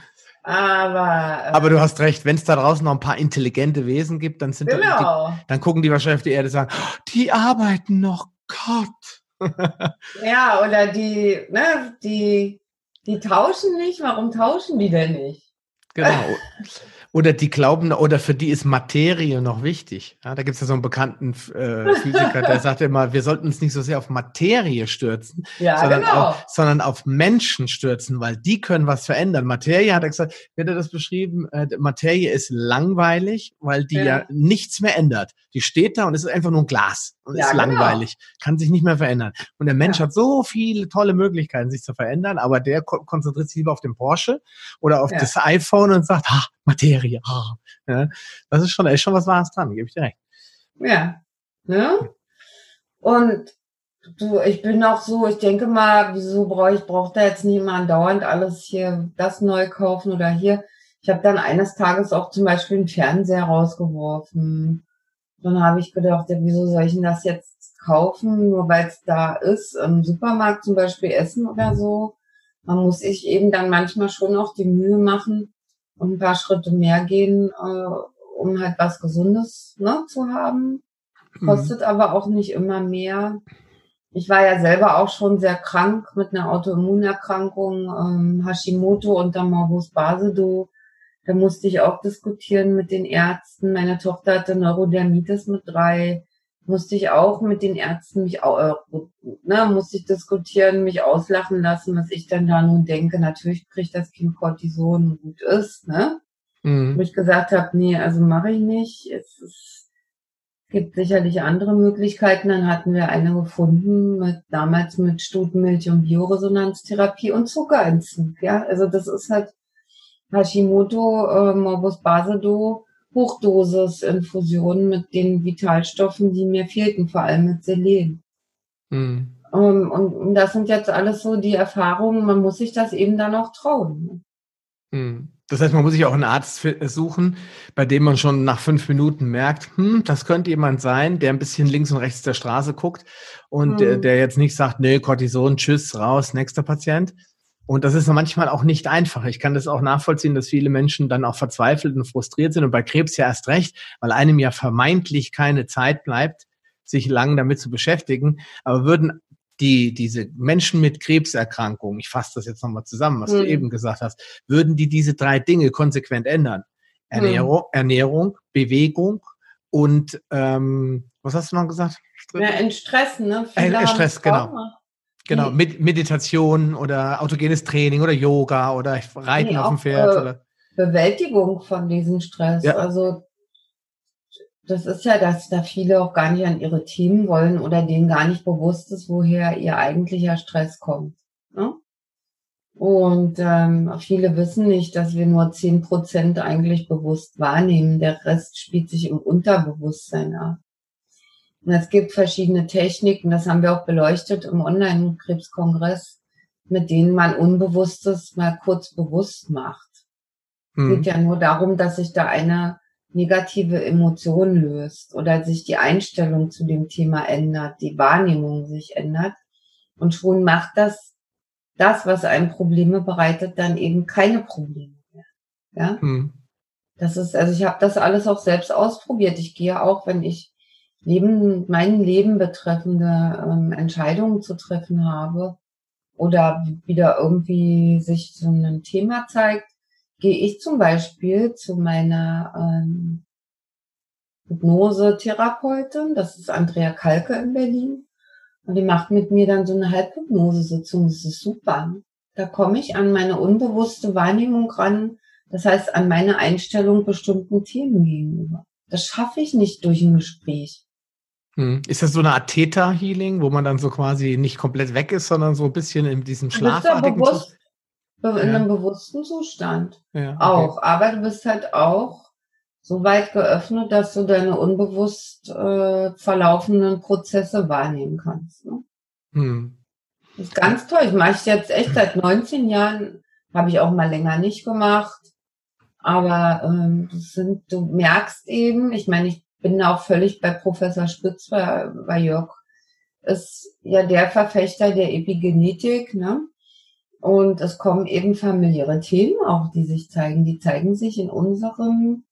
Speaker 1: Aber, äh, Aber du hast recht, wenn es da draußen noch ein paar intelligente Wesen gibt, dann sind genau. die, dann gucken die wahrscheinlich auf die Erde und sagen, oh, die arbeiten noch, Gott
Speaker 2: ja, oder die, ne, die, die tauschen nicht. Warum tauschen die denn nicht?
Speaker 1: Genau. Oder die glauben, oder für die ist Materie noch wichtig. Ja, da gibt es ja so einen bekannten äh, Physiker, der sagt immer, wir sollten uns nicht so sehr auf Materie stürzen, ja, sondern, genau. auf, sondern auf Menschen stürzen, weil die können was verändern. Materie, hat er gesagt, wird er das beschrieben, äh, Materie ist langweilig, weil die ja. ja. nichts mehr ändert. Die steht da und ist einfach nur ein Glas und ist genau. langweilig, kann sich nicht mehr verändern. Und der Mensch hat so viele tolle Möglichkeiten, sich zu verändern, aber der konzentriert sich lieber auf den Porsche oder auf das iPhone und sagt, ha, Materie. Oh. Ja, das ist schon, ist schon was Wahres dran, gebe ich dir recht.
Speaker 2: Ja. Ne? Und du, ich bin auch so, ich denke mal, wieso brauche ich, brauche da jetzt niemand dauernd alles hier, das neu kaufen oder hier. Ich habe dann eines Tages auch zum Beispiel einen Fernseher rausgeworfen. Dann habe ich gedacht, ja, wieso soll ich denn das jetzt kaufen, nur weil es da ist, im Supermarkt zum Beispiel essen oder so. Man muss sich eben dann manchmal schon auch die Mühe machen, und ein paar Schritte mehr gehen, äh, um halt was Gesundes ne, zu haben. Mhm. Kostet mhm. aber auch nicht immer mehr. Ich war ja selber auch schon sehr krank mit einer Autoimmunerkrankung, ähm, Hashimoto und dann Morbus Basedow. Da musste ich auch diskutieren mit den Ärzten. Meine Tochter hatte Neurodermitis mit drei musste ich auch mit den Ärzten mich äh, ne, musste ich diskutieren, mich auslachen lassen, was ich dann da nun denke. Natürlich kriegt das Kind Cortison und gut ist, ne? Mhm. Wo ich gesagt habe, nee, also mache ich nicht. Es, es gibt sicherlich andere Möglichkeiten. Dann hatten wir eine gefunden, mit, damals mit Stutenmilch und Bioresonanztherapie und Zuckerentzug. Ja, also das ist halt Hashimoto, äh, Morbus Basedow Hochdosis-Infusionen mit den Vitalstoffen, die mir fehlten, vor allem mit Selen. Mhm. Um, und, und, das sind jetzt alles so die Erfahrungen, man muss sich das eben dann auch trauen.
Speaker 1: Mhm. Das heißt, man muss sich auch einen Arzt suchen, bei dem man schon nach fünf Minuten merkt, hm, das könnte jemand sein, der ein bisschen links und rechts der Straße guckt und mhm. der, der jetzt nicht sagt, nee, Cortison, tschüss, raus, nächster Patient, und das ist manchmal auch nicht einfach. Ich kann das auch nachvollziehen, dass viele Menschen dann auch verzweifelt und frustriert sind und bei Krebs ja erst recht, weil einem ja vermeintlich keine Zeit bleibt, sich lang damit zu beschäftigen. Aber würden die, diese Menschen mit Krebserkrankungen, ich fasse das jetzt nochmal zusammen, was mhm. du eben gesagt hast, würden die diese drei Dinge konsequent ändern? Ernährung, mhm. Ernährung Bewegung und ähm, was hast du noch gesagt?
Speaker 2: Ja, entstressen, ne?
Speaker 1: Viele Stress, genau. Genau, Med Meditation oder autogenes Training oder Yoga oder Reiten nee, auf dem Pferd. Äh, oder
Speaker 2: Bewältigung von diesem Stress. Ja. Also das ist ja, dass da viele auch gar nicht an ihre Themen wollen oder denen gar nicht bewusst ist, woher ihr eigentlicher Stress kommt. Ne? Und ähm, viele wissen nicht, dass wir nur zehn Prozent eigentlich bewusst wahrnehmen. Der Rest spielt sich im Unterbewusstsein ab. Und es gibt verschiedene Techniken, das haben wir auch beleuchtet im Online-Krebskongress, mit denen man Unbewusstes mal kurz bewusst macht. Es mhm. geht ja nur darum, dass sich da eine negative Emotion löst oder sich die Einstellung zu dem Thema ändert, die Wahrnehmung sich ändert. Und schon macht das, das, was einem Probleme bereitet, dann eben keine Probleme mehr. Ja? Mhm. Das ist, also ich habe das alles auch selbst ausprobiert. Ich gehe auch, wenn ich Leben, mein Leben betreffende ähm, Entscheidungen zu treffen habe oder wieder irgendwie sich so ein Thema zeigt, gehe ich zum Beispiel zu meiner ähm, Hypnose-Therapeutin, das ist Andrea Kalke in Berlin. Und die macht mit mir dann so eine Halbhypnose-Sitzung. Das ist super. Da komme ich an meine unbewusste Wahrnehmung ran. Das heißt, an meine Einstellung bestimmten Themen gegenüber. Das schaffe ich nicht durch ein Gespräch.
Speaker 1: Hm. Ist das so eine Art Theta-Healing, wo man dann so quasi nicht komplett weg ist, sondern so ein bisschen in diesem schlafartigen
Speaker 2: Zustand? In ja. einem bewussten Zustand. Ja, okay. Auch. Aber du bist halt auch so weit geöffnet, dass du deine unbewusst äh, verlaufenden Prozesse wahrnehmen kannst. Ne? Hm. Das ist ganz toll. Ich mache jetzt echt seit 19 Jahren, habe ich auch mal länger nicht gemacht. Aber ähm, sind, du merkst eben, ich meine, ich bin auch völlig bei Professor Spitz, weil, weil Jörg ist ja der Verfechter der Epigenetik, ne? Und es kommen eben familiäre Themen auch, die sich zeigen. Die zeigen sich in unserem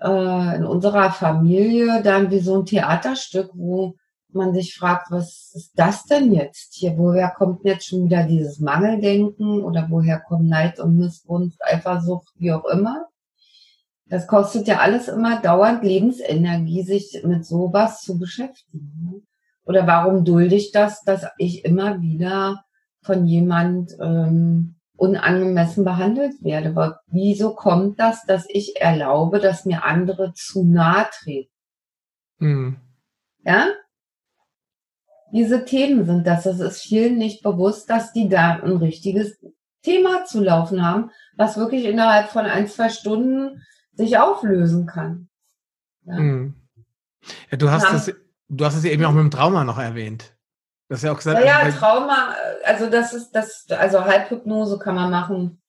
Speaker 2: äh, in unserer Familie dann wie so ein Theaterstück, wo man sich fragt, was ist das denn jetzt hier? Woher kommt jetzt schon wieder dieses Mangeldenken oder woher kommt Neid und Missgunst, Eifersucht, wie auch immer? Das kostet ja alles immer dauernd Lebensenergie, sich mit sowas zu beschäftigen. Ne? Oder warum dulde ich das, dass ich immer wieder von jemand ähm, unangemessen behandelt werde. Aber wieso kommt das, dass ich erlaube, dass mir andere zu nahe treten? Mhm. Ja? Diese Themen sind das. Es ist vielen nicht bewusst, dass die da ein richtiges Thema zu laufen haben, was wirklich innerhalb von ein, zwei Stunden sich auflösen kann.
Speaker 1: Ja, mhm. ja du hast es, du hast es eben auch mit dem Trauma noch erwähnt.
Speaker 2: Das ist ja auch gesagt. Naja, Trauma, also das ist das, also Halbhypnose kann man machen,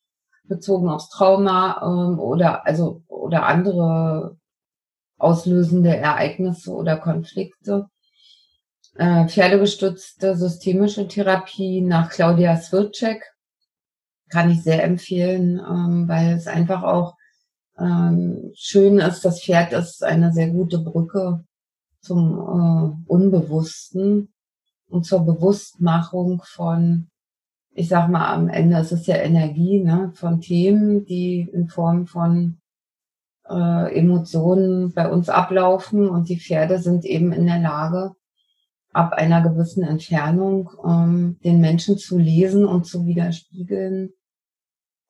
Speaker 2: bezogen aufs Trauma ähm, oder also oder andere auslösende Ereignisse oder Konflikte. Äh, pferdegestützte systemische Therapie nach Claudia Swircek kann ich sehr empfehlen, ähm, weil es einfach auch ähm, schön ist. Das Pferd ist eine sehr gute Brücke zum äh, Unbewussten und zur Bewusstmachung von, ich sag mal, am Ende ist es ja Energie, ne, von Themen, die in Form von äh, Emotionen bei uns ablaufen und die Pferde sind eben in der Lage, ab einer gewissen Entfernung ähm, den Menschen zu lesen und zu widerspiegeln,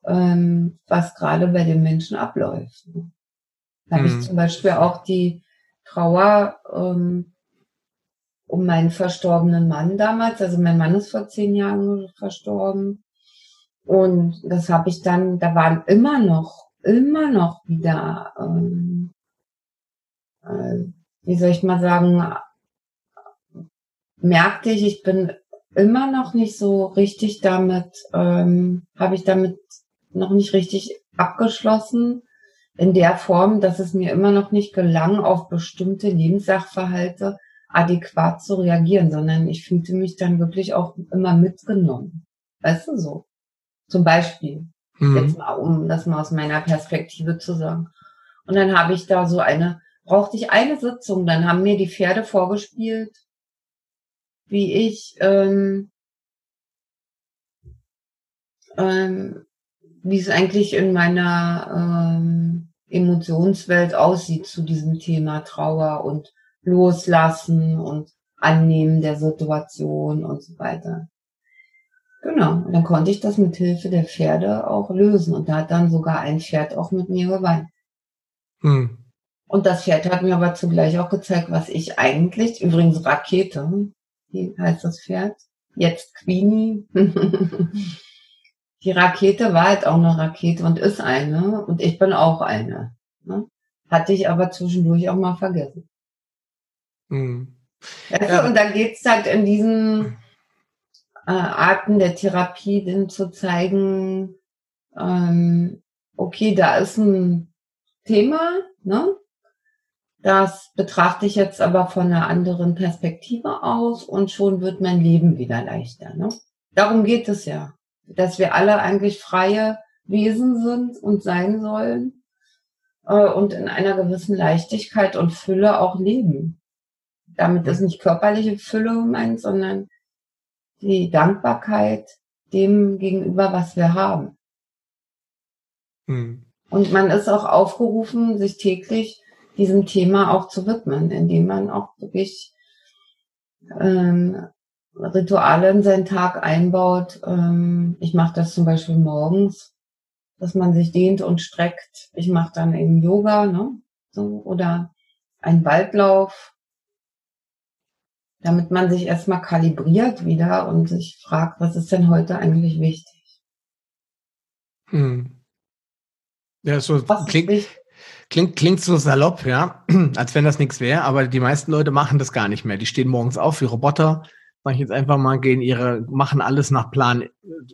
Speaker 2: ähm, was gerade bei den Menschen abläuft. Da habe ich mhm. zum Beispiel auch die Trauer ähm, um meinen verstorbenen Mann damals. Also mein Mann ist vor zehn Jahren verstorben. Und das habe ich dann, da waren immer noch, immer noch wieder, ähm, äh, wie soll ich mal sagen, merkte ich, ich bin immer noch nicht so richtig damit, ähm, habe ich damit noch nicht richtig abgeschlossen in der Form, dass es mir immer noch nicht gelang, auf bestimmte Lebenssachverhalte adäquat zu reagieren, sondern ich fühlte mich dann wirklich auch immer mitgenommen. Weißt du so? Zum Beispiel. Mhm. Jetzt mal, um das mal aus meiner Perspektive zu sagen. Und dann habe ich da so eine, brauchte ich eine Sitzung, dann haben mir die Pferde vorgespielt, wie ich, ähm, ähm, wie es eigentlich in meiner ähm, Emotionswelt aussieht zu diesem Thema Trauer und Loslassen und Annehmen der Situation und so weiter. Genau. Und dann konnte ich das mit Hilfe der Pferde auch lösen. Und da hat dann sogar ein Pferd auch mit mir geweint. Hm. Und das Pferd hat mir aber zugleich auch gezeigt, was ich eigentlich, übrigens Rakete, wie heißt das Pferd? Jetzt Queenie. Die Rakete war halt auch eine Rakete und ist eine. Und ich bin auch eine. Ne? Hatte ich aber zwischendurch auch mal vergessen. Mhm. Also, ja. Und da geht's halt in diesen äh, Arten der Therapie dann zu zeigen, ähm, okay, da ist ein Thema, ne? Das betrachte ich jetzt aber von einer anderen Perspektive aus und schon wird mein Leben wieder leichter. Ne? Darum geht es ja, dass wir alle eigentlich freie Wesen sind und sein sollen äh, und in einer gewissen Leichtigkeit und Fülle auch leben. Damit ist nicht körperliche Fülle gemeint, sondern die Dankbarkeit dem gegenüber, was wir haben. Mhm. Und man ist auch aufgerufen, sich täglich diesem Thema auch zu widmen, indem man auch wirklich ähm, Rituale in seinen Tag einbaut. Ähm, ich mache das zum Beispiel morgens, dass man sich dehnt und streckt. Ich mache dann eben Yoga, ne? So, oder einen Waldlauf, damit man sich erstmal kalibriert wieder und sich fragt, was ist denn heute eigentlich wichtig?
Speaker 1: Hm. Ja, so was klingt, klingt, klingt so salopp, ja, als wenn das nichts wäre, aber die meisten Leute machen das gar nicht mehr. Die stehen morgens auf wie Roboter, sag ich jetzt einfach mal, gehen ihre, machen alles nach Plan,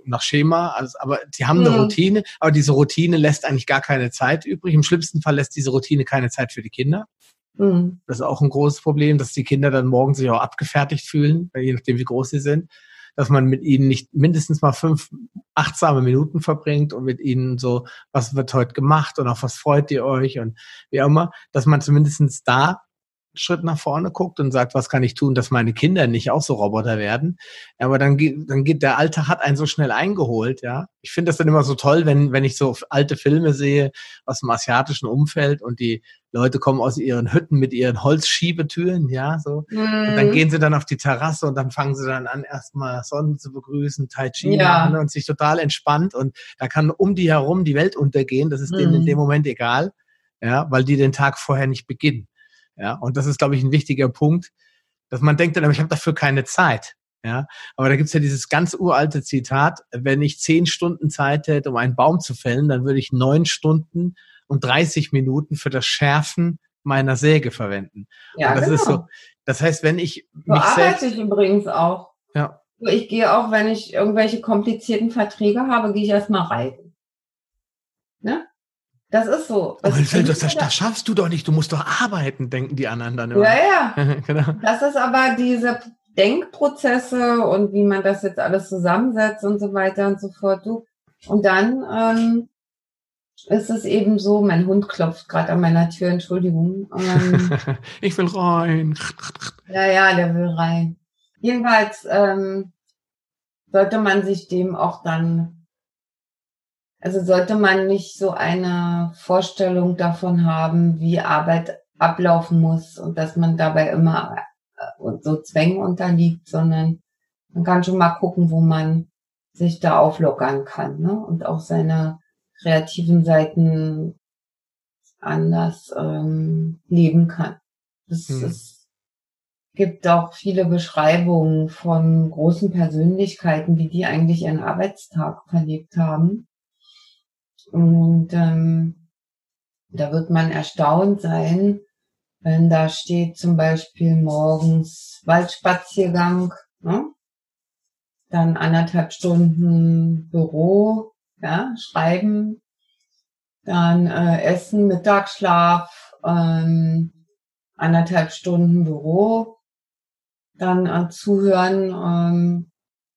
Speaker 1: nach Schema, alles, aber sie haben eine mhm. Routine, aber diese Routine lässt eigentlich gar keine Zeit übrig. Im schlimmsten Fall lässt diese Routine keine Zeit für die Kinder. Mhm. Das ist auch ein großes Problem, dass die Kinder dann morgens sich auch abgefertigt fühlen, je nachdem wie groß sie sind dass man mit ihnen nicht mindestens mal fünf achtsame Minuten verbringt und mit ihnen so, was wird heute gemacht und auf was freut ihr euch und wie auch immer, dass man zumindestens da Schritt nach vorne guckt und sagt, was kann ich tun, dass meine Kinder nicht auch so Roboter werden. Aber dann geht, dann geht der Alltag hat einen so schnell eingeholt, ja. Ich finde das dann immer so toll, wenn, wenn ich so alte Filme sehe aus dem asiatischen Umfeld und die Leute kommen aus ihren Hütten mit ihren Holzschiebetüren, ja, so. Mm. Und dann mhm. gehen sie dann auf die Terrasse und dann fangen sie dann an, erstmal Sonnen zu begrüßen, Tai Chi ja. machen und sich total entspannt und da kann um die herum die Welt untergehen. Das ist mm. denen in mhm. dem Moment egal, ja, weil die den Tag vorher nicht beginnen. Ja, und das ist, glaube ich, ein wichtiger Punkt, dass man denkt dann, ich habe dafür keine Zeit. Ja, aber da gibt's ja dieses ganz uralte Zitat, wenn ich zehn Stunden Zeit hätte, um einen Baum zu fällen, dann würde ich neun Stunden und 30 Minuten für das Schärfen meiner Säge verwenden. Ja, und das genau. ist so. Das heißt, wenn ich
Speaker 2: so mich arbeite ich übrigens auch. Ja. Ich gehe auch, wenn ich irgendwelche komplizierten Verträge habe, gehe ich erstmal reiten. Ne? Das ist so.
Speaker 1: Das, das, das, das, schaffst du doch nicht, du musst doch arbeiten, denken die anderen dann
Speaker 2: immer. Ja, ja. genau. Das ist aber diese Denkprozesse und wie man das jetzt alles zusammensetzt und so weiter und so fort. Du. Und dann ähm, ist es eben so, mein Hund klopft gerade an meiner Tür, Entschuldigung. Ähm,
Speaker 1: ich will rein.
Speaker 2: ja, ja, der will rein. Jedenfalls ähm, sollte man sich dem auch dann also sollte man nicht so eine Vorstellung davon haben, wie Arbeit ablaufen muss und dass man dabei immer äh, so Zwängen unterliegt, sondern man kann schon mal gucken, wo man sich da auflockern kann ne? und auch seine kreativen Seiten anders ähm, leben kann. Es, hm. es gibt auch viele Beschreibungen von großen Persönlichkeiten, wie die eigentlich ihren Arbeitstag verlebt haben. Und ähm, da wird man erstaunt sein, wenn da steht zum Beispiel morgens Waldspaziergang, ne? dann anderthalb Stunden Büro, ja, Schreiben, dann äh, Essen, Mittagsschlaf, ähm, anderthalb Stunden Büro, dann äh, zuhören ähm,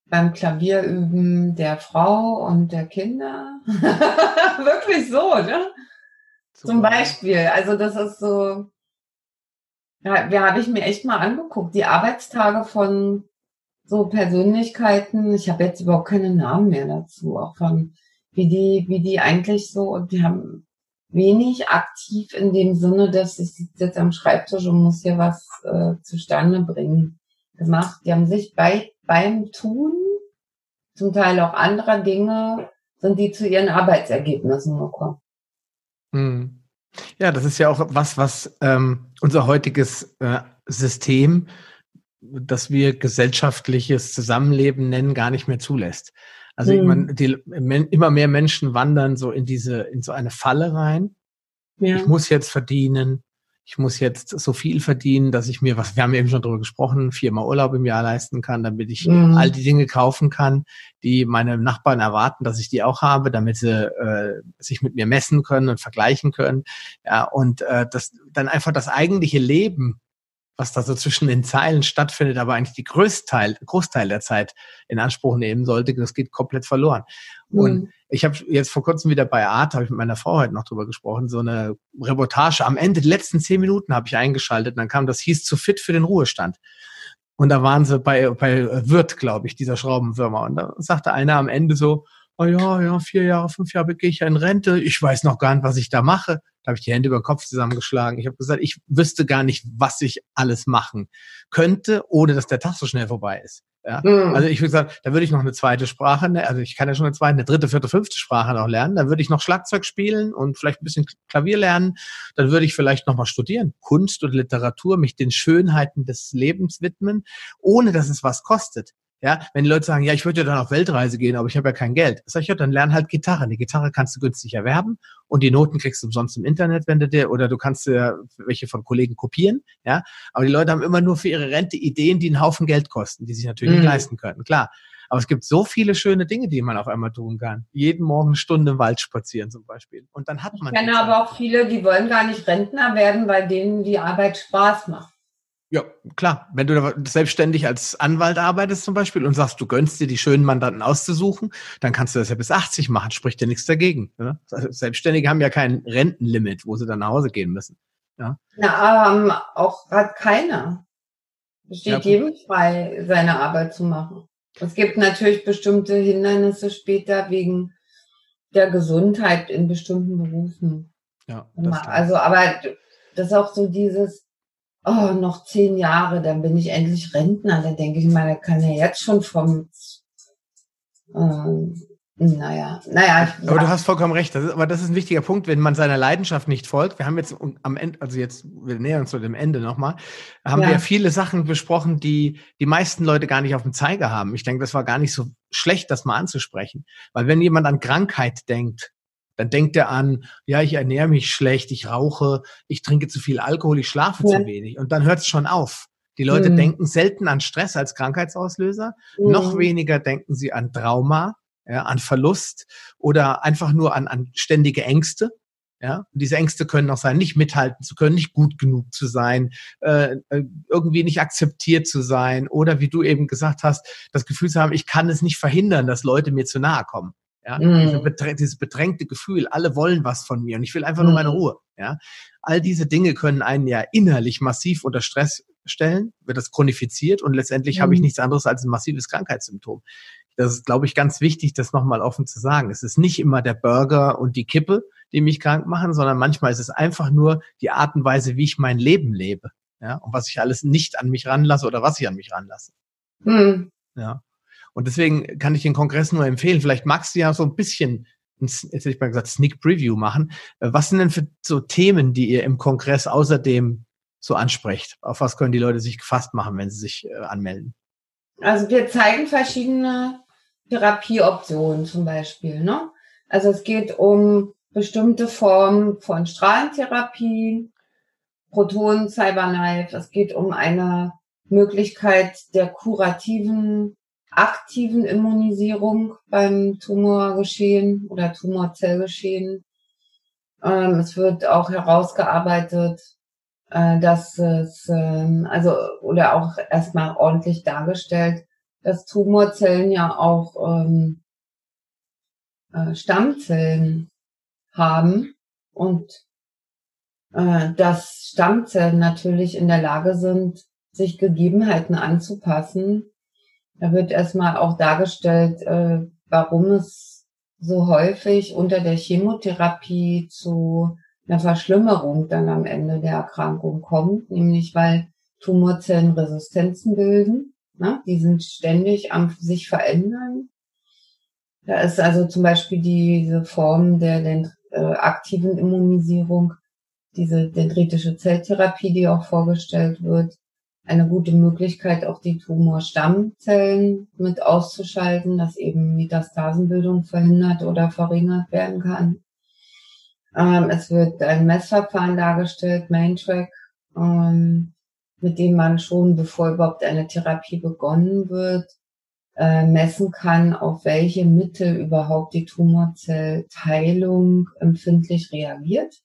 Speaker 2: beim Klavierüben der Frau und der Kinder. Wirklich so, ne? Super. Zum Beispiel. Also das ist so, ja, wir habe ich mir echt mal angeguckt. Die Arbeitstage von so Persönlichkeiten, ich habe jetzt überhaupt keine Namen mehr dazu, auch von wie die, wie die eigentlich so, und die haben wenig aktiv in dem Sinne, dass ich sitze jetzt am Schreibtisch und muss hier was äh, zustande bringen gemacht. Die haben sich bei, beim Tun zum Teil auch anderer Dinge, sind die zu ihren Arbeitsergebnissen gekommen.
Speaker 1: Hm. Ja, das ist ja auch was, was ähm, unser heutiges äh, System, das wir gesellschaftliches Zusammenleben nennen, gar nicht mehr zulässt. Also hm. immer, die, immer mehr Menschen wandern so in diese, in so eine Falle rein. Ja. Ich muss jetzt verdienen ich muss jetzt so viel verdienen, dass ich mir, was wir haben eben schon drüber gesprochen, viermal Urlaub im Jahr leisten kann, damit ich mhm. all die Dinge kaufen kann, die meine Nachbarn erwarten, dass ich die auch habe, damit sie äh, sich mit mir messen können und vergleichen können. Ja, und äh, das dann einfach das eigentliche Leben was da so zwischen den Zeilen stattfindet, aber eigentlich die Größteil, Großteil der Zeit in Anspruch nehmen sollte, das geht komplett verloren. Mhm. Und ich habe jetzt vor kurzem wieder bei Art, habe ich mit meiner Frau heute noch drüber gesprochen, so eine Reportage. Am Ende, die letzten zehn Minuten habe ich eingeschaltet, und dann kam das hieß zu fit für den Ruhestand. Und da waren sie bei, bei Wirt, glaube ich, dieser Schraubenfirma. Und da sagte einer am Ende so, oh ja, ja, vier Jahre, fünf Jahre gehe ich in Rente. Ich weiß noch gar nicht, was ich da mache. Da habe ich die Hände über den Kopf zusammengeschlagen. Ich habe gesagt, ich wüsste gar nicht, was ich alles machen könnte, ohne dass der Tag so schnell vorbei ist. Ja? Mhm. Also ich würde sagen, da würde ich noch eine zweite Sprache, ne, also ich kann ja schon eine zweite, eine dritte, vierte, fünfte Sprache noch lernen. Dann würde ich noch Schlagzeug spielen und vielleicht ein bisschen Klavier lernen. Dann würde ich vielleicht noch mal studieren, Kunst und Literatur, mich den Schönheiten des Lebens widmen, ohne dass es was kostet. Ja, wenn die Leute sagen, ja, ich würde ja dann auf Weltreise gehen, aber ich habe ja kein Geld. Sag ich, ja, dann lern halt Gitarre. Die Gitarre kannst du günstig erwerben und die Noten kriegst du umsonst im Internet, wenn du dir, oder du kannst dir welche von Kollegen kopieren. Ja, aber die Leute haben immer nur für ihre Rente Ideen, die einen Haufen Geld kosten, die sich natürlich mhm. nicht leisten können. Klar. Aber es gibt so viele schöne Dinge, die man auf einmal tun kann. Jeden Morgen eine Stunde im Wald spazieren zum Beispiel. Und dann hat man.
Speaker 2: Ich kenne aber auch viele, die wollen gar nicht Rentner werden, weil denen die Arbeit Spaß macht.
Speaker 1: Ja, klar. Wenn du selbstständig als Anwalt arbeitest zum Beispiel und sagst, du gönnst dir die schönen Mandanten auszusuchen, dann kannst du das ja bis 80 machen, spricht dir nichts dagegen. Also Selbstständige haben ja kein Rentenlimit, wo sie dann nach Hause gehen müssen. Ja,
Speaker 2: Na, ähm, auch hat keiner. Es steht ja, jedem frei, seine Arbeit zu machen. Es gibt natürlich bestimmte Hindernisse später wegen der Gesundheit in bestimmten Berufen. Ja, also, aber das ist auch so dieses, oh, noch zehn Jahre, dann bin ich endlich Rentner. Da denke ich mal, der kann ja jetzt schon vom, ähm, naja, naja.
Speaker 1: Ich, aber du hast vollkommen recht. Das ist, aber das ist ein wichtiger Punkt, wenn man seiner Leidenschaft nicht folgt. Wir haben jetzt am Ende, also jetzt, wir nähern uns zu dem Ende nochmal, haben ja. wir viele Sachen besprochen, die die meisten Leute gar nicht auf dem Zeiger haben. Ich denke, das war gar nicht so schlecht, das mal anzusprechen. Weil wenn jemand an Krankheit denkt, dann denkt er an, ja, ich ernähre mich schlecht, ich rauche, ich trinke zu viel Alkohol, ich schlafe ja. zu wenig. Und dann hört es schon auf. Die Leute mhm. denken selten an Stress als Krankheitsauslöser, mhm. noch weniger denken sie an Trauma, ja, an Verlust oder einfach nur an, an ständige Ängste. Ja, und diese Ängste können auch sein, nicht mithalten zu können, nicht gut genug zu sein, äh, äh irgendwie nicht akzeptiert zu sein oder wie du eben gesagt hast, das Gefühl zu haben, ich kann es nicht verhindern, dass Leute mir zu nahe kommen. Ja, mm. diese bedräng dieses bedrängte Gefühl, alle wollen was von mir und ich will einfach mm. nur meine mhm. Ruhe. Ja, all diese Dinge können einen ja innerlich massiv unter Stress stellen, wird das chronifiziert und letztendlich mm. habe ich mhm. nichts anderes als ein massives Krankheitssymptom. Das ist, glaube ich, ganz wichtig, das nochmal offen zu sagen. Es ist nicht immer der Burger und die Kippe, die mich krank machen, sondern manchmal ist es einfach nur die Art und Weise, wie ich mein Leben lebe. Ja, und was ich alles nicht an mich ranlasse oder was ich an mich ranlasse. Mhm. Ja. Und deswegen kann ich den Kongress nur empfehlen. Vielleicht magst du ja so ein bisschen, jetzt hätte ich mal gesagt, Sneak Preview machen. Äh, was sind denn für so Themen, die ihr im Kongress außerdem so ansprecht? Auf was können die Leute sich gefasst machen, wenn sie sich äh, anmelden?
Speaker 2: Also wir zeigen verschiedene Therapieoptionen zum Beispiel. Ne? Also es geht um bestimmte Formen von Strahlentherapie, Protonen, Cyberknife. Es geht um eine Möglichkeit der kurativen aktiven Immunisierung beim Tumorgeschehen oder Tumorzellgeschehen. Ähm, es wird auch herausgearbeitet, äh, dass es, ähm, also, oder auch erstmal ordentlich dargestellt, dass Tumorzellen ja auch ähm, äh, Stammzellen haben und äh, dass Stammzellen natürlich in der Lage sind, sich Gegebenheiten anzupassen, da wird erstmal auch dargestellt, äh, warum es so häufig unter der Chemotherapie zu einer Verschlimmerung dann am Ende der Erkrankung kommt, nämlich weil Tumorzellen Resistenzen bilden. Ne? Die sind ständig am sich verändern. Da ist also zum Beispiel diese Form der, äh, aktiven Immunisierung, diese dendritische Zelltherapie, die auch vorgestellt wird, eine gute Möglichkeit, auch die Tumorstammzellen mit auszuschalten, dass eben Metastasenbildung verhindert oder verringert werden kann. Ähm, es wird ein Messverfahren dargestellt, Maintrack, ähm, mit dem man schon, bevor überhaupt eine Therapie begonnen wird, äh, messen kann, auf welche Mittel überhaupt die Tumorzellteilung empfindlich reagiert.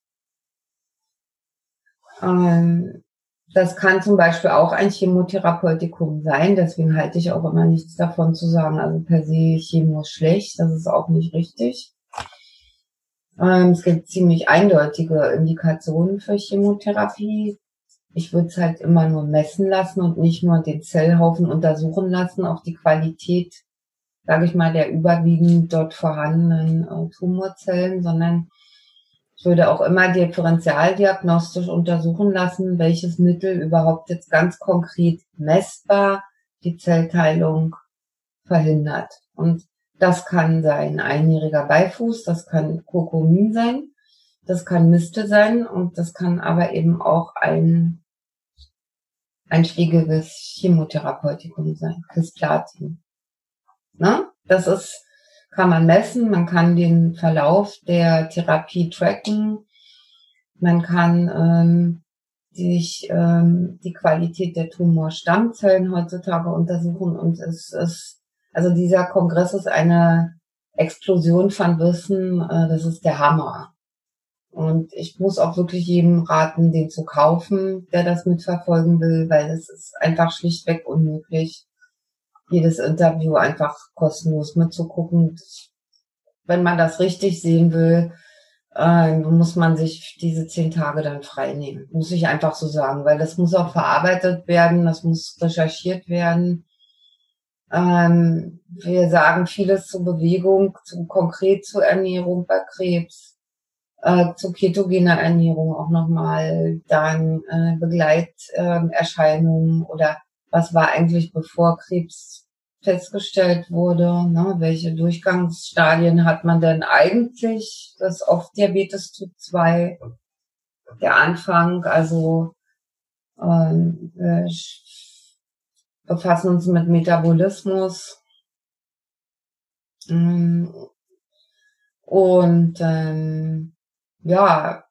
Speaker 2: Ähm, das kann zum Beispiel auch ein Chemotherapeutikum sein. Deswegen halte ich auch immer nichts davon zu sagen, also per se Chemo ist schlecht. Das ist auch nicht richtig. Ähm, es gibt ziemlich eindeutige Indikationen für Chemotherapie. Ich würde es halt immer nur messen lassen und nicht nur den Zellhaufen untersuchen lassen, auch die Qualität, sage ich mal, der überwiegend dort vorhandenen äh, Tumorzellen, sondern ich würde auch immer differentialdiagnostisch untersuchen lassen, welches Mittel überhaupt jetzt ganz konkret messbar die Zellteilung verhindert. Und das kann sein einjähriger Beifuß, das kann Kurkumin sein, das kann Miste sein und das kann aber eben auch ein einschlägiges Chemotherapeutikum sein, Kisplatin. Ne? Das ist kann man messen, man kann den Verlauf der Therapie tracken, man kann ähm, sich ähm, die Qualität der Tumorstammzellen heutzutage untersuchen und es ist, also dieser Kongress ist eine Explosion von Wissen, äh, das ist der Hammer. Und ich muss auch wirklich jedem raten, den zu kaufen, der das mitverfolgen will, weil es ist einfach schlichtweg unmöglich, jedes Interview einfach kostenlos mitzugucken. Wenn man das richtig sehen will, äh, muss man sich diese zehn Tage dann frei nehmen. Muss ich einfach so sagen, weil das muss auch verarbeitet werden, das muss recherchiert werden. Ähm, wir sagen vieles zur Bewegung, zu, konkret zur Ernährung bei Krebs, äh, zu ketogener Ernährung auch nochmal, dann äh, Begleiterscheinungen oder was war eigentlich bevor Krebs festgestellt wurde, ne, welche Durchgangsstadien hat man denn eigentlich? Das oft Diabetes Typ 2, der Anfang, also ähm, wir befassen uns mit Metabolismus. Mm, und ähm, ja,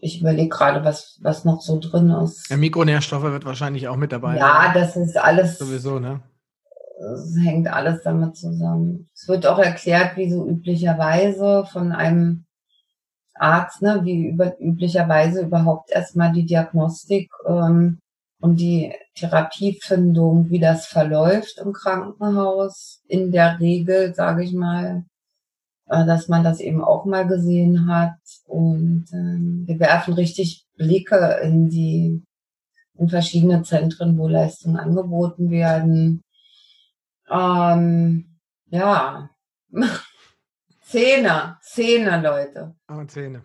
Speaker 2: ich überlege gerade, was, was noch so drin ist.
Speaker 1: Ja, Mikronährstoffe wird wahrscheinlich auch mit dabei.
Speaker 2: Ja, sein. das ist alles.
Speaker 1: Sowieso, ne?
Speaker 2: Es hängt alles damit zusammen. Es wird auch erklärt, wie so üblicherweise von einem Arzt, ne, wie über, üblicherweise überhaupt erstmal die Diagnostik ähm, und die Therapiefindung, wie das verläuft im Krankenhaus. In der Regel, sage ich mal, dass man das eben auch mal gesehen hat. Und äh, wir werfen richtig Blicke in die in verschiedene Zentren, wo Leistungen angeboten werden. Ähm, ja, Zähne, Zähne, Leute.
Speaker 1: Oh, Zähne.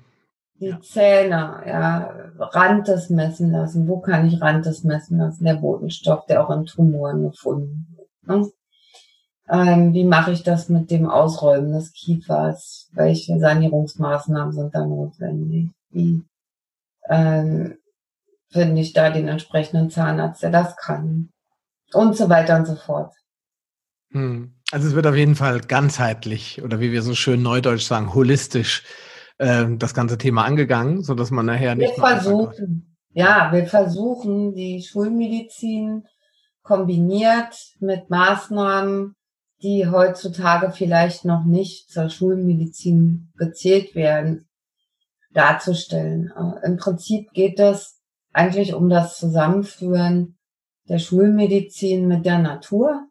Speaker 2: Die ja. Zähne, ja, Randes messen lassen. Wo kann ich Randes messen lassen? Der Botenstoff, der auch in Tumoren gefunden wird. Ne? Ähm, wie mache ich das mit dem Ausräumen des Kiefers? Welche Sanierungsmaßnahmen sind da notwendig? Wie ähm, finde ich da den entsprechenden Zahnarzt, der das kann? Und so weiter und so fort.
Speaker 1: Hm. Also es wird auf jeden Fall ganzheitlich oder wie wir so schön neudeutsch sagen, holistisch äh, das ganze Thema angegangen, so dass man nachher nicht.
Speaker 2: Wir versuchen, ja, wir versuchen die Schulmedizin kombiniert mit Maßnahmen, die heutzutage vielleicht noch nicht zur Schulmedizin gezählt werden, darzustellen. Äh, Im Prinzip geht es eigentlich um das Zusammenführen der Schulmedizin mit der Natur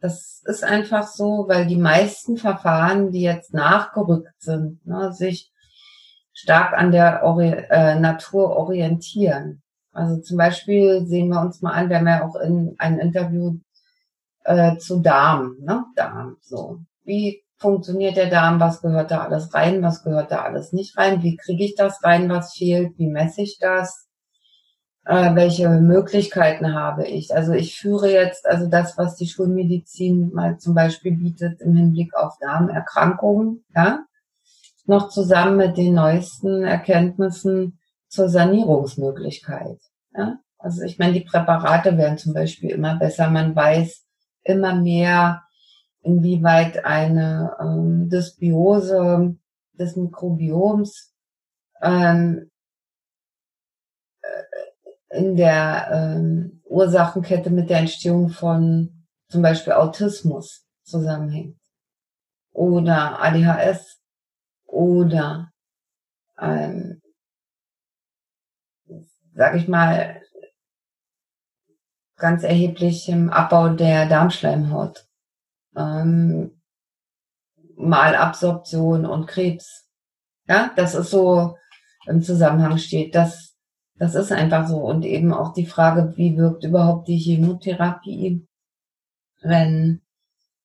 Speaker 2: das ist einfach so, weil die meisten Verfahren, die jetzt nachgerückt sind, ne, sich stark an der Ori äh, Natur orientieren. Also zum Beispiel sehen wir uns mal an, wir haben ja auch in ein Interview äh, zu Darm, ne? Darm, so. Wie funktioniert der Darm? Was gehört da alles rein? Was gehört da alles nicht rein? Wie kriege ich das rein, was fehlt? Wie messe ich das? äh, welche Möglichkeiten habe ich. Also ich führe jetzt, also das, was die Schulmedizin mal zum Beispiel bietet im Hinblick auf Darmerkrankungen, ja, noch zusammen mit den neuesten Erkenntnissen zur Sanierungsmöglichkeit. Ja? Also ich meine, die Präparate werden zum Beispiel immer besser. Man weiß immer mehr, inwieweit eine ähm, Dysbiose des Mikrobioms ähm, in der ähm, Ursachenkette mit der Entstehung von zum Beispiel Autismus zusammenhängt. Oder ADHS oder ähm, sag ich mal ganz erheblichem Abbau der Darmschleimhaut. Ähm, Malabsorption und Krebs. Ja, das ist so im Zusammenhang steht. Das, das ist einfach so. Und eben auch die Frage, wie wirkt überhaupt die Chemotherapie, wenn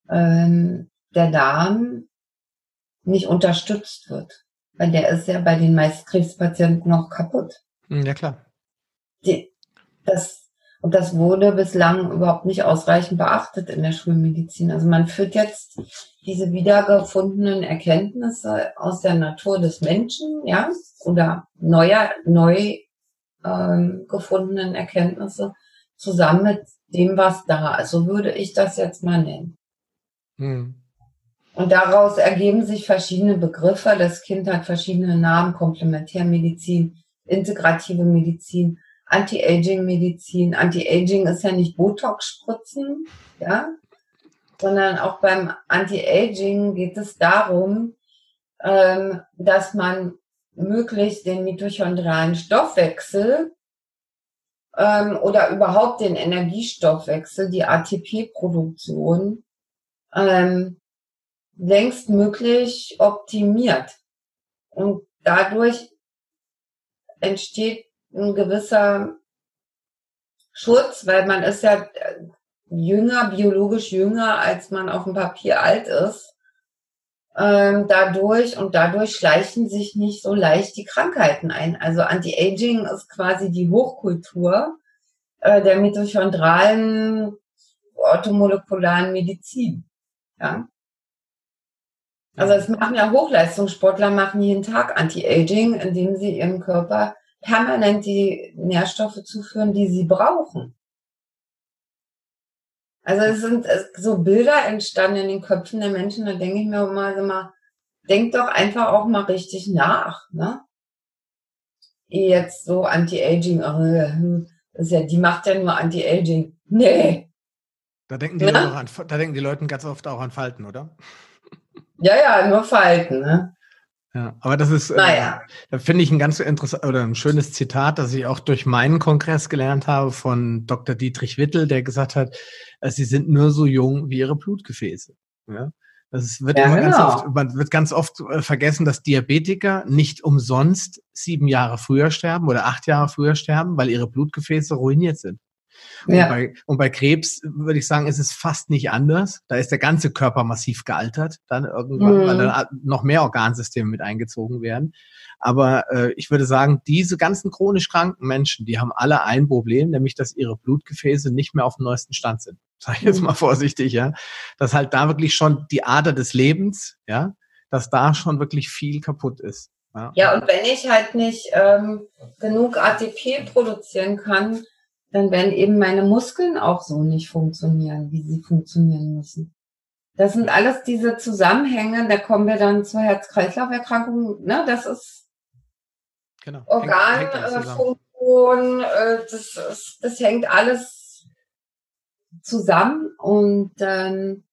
Speaker 2: ähm, der Darm nicht unterstützt wird. Weil der ist ja bei den meisten Krebspatienten noch kaputt.
Speaker 1: Hm, ja, klar.
Speaker 2: Die, das und das wurde bislang überhaupt nicht ausreichend beachtet in der Schulmedizin. Also man führt jetzt diese wiedergefundenen Erkenntnisse aus der Natur des Menschen, ja, oder neuer, neu ähm, gefundenen Erkenntnisse zusammen mit dem, was da ist. So würde ich das jetzt mal nennen. Hm. Und daraus ergeben sich verschiedene Begriffe. Das Kind hat verschiedene Namen, Komplementärmedizin, integrative Medizin, Anti-Aging-Medizin. Anti-Aging ist ja nicht Botox-Spritzen, ja, sondern auch beim Anti-Aging geht es darum, ähm, dass man möglichst den mitochondrialen Stoffwechsel ähm, oder überhaupt den Energiestoffwechsel, die ATP-Produktion, ähm, längst möglich optimiert. Und dadurch entsteht ein gewisser Schutz, weil man ist ja jünger, biologisch jünger, als man auf dem Papier alt ist. Ähm, dadurch und dadurch schleichen sich nicht so leicht die Krankheiten ein. Also Anti-Aging ist quasi die Hochkultur äh, der mitochondralen orthomolekularen Medizin. Ja. Also es machen ja Hochleistungssportler machen jeden Tag Anti-Aging, indem sie ihrem Körper permanent die Nährstoffe zuführen, die sie brauchen. Also es sind so Bilder entstanden in den Köpfen der Menschen, da denke ich mir mal, mal denk doch einfach auch mal richtig nach, ne? Jetzt so Anti-Aging, oh, das ist ja, die macht ja nur Anti-Aging. Nee.
Speaker 1: Da denken, die ja? an, da denken die Leute ganz oft auch an Falten, oder?
Speaker 2: Ja, ja, nur Falten, ne?
Speaker 1: Ja, aber das ist, naja. äh, da finde ich ein ganz interessant oder ein schönes Zitat, das ich auch durch meinen Kongress gelernt habe von Dr. Dietrich Wittel, der gesagt hat, äh, sie sind nur so jung wie ihre Blutgefäße. Ja? Das wird, ja, genau. ganz oft, man wird ganz oft äh, vergessen, dass Diabetiker nicht umsonst sieben Jahre früher sterben oder acht Jahre früher sterben, weil ihre Blutgefäße ruiniert sind. Ja. Und, bei, und bei Krebs würde ich sagen, ist es fast nicht anders. Da ist der ganze Körper massiv gealtert, dann irgendwann, mhm. weil dann noch mehr Organsysteme mit eingezogen werden. Aber äh, ich würde sagen, diese ganzen chronisch kranken Menschen, die haben alle ein Problem, nämlich dass ihre Blutgefäße nicht mehr auf dem neuesten Stand sind. Sag ich jetzt mhm. mal vorsichtig, ja. Dass halt da wirklich schon die Ader des Lebens, ja, dass da schon wirklich viel kaputt ist.
Speaker 2: Ja, ja und wenn ich halt nicht ähm, genug ATP produzieren kann, dann werden eben meine Muskeln auch so nicht funktionieren, wie sie funktionieren müssen. Das sind alles diese Zusammenhänge, da kommen wir dann zur Herz-Kreislauf-Erkrankung, ne, das ist genau. Organfunktion, äh, das, ist, das hängt alles zusammen und dann,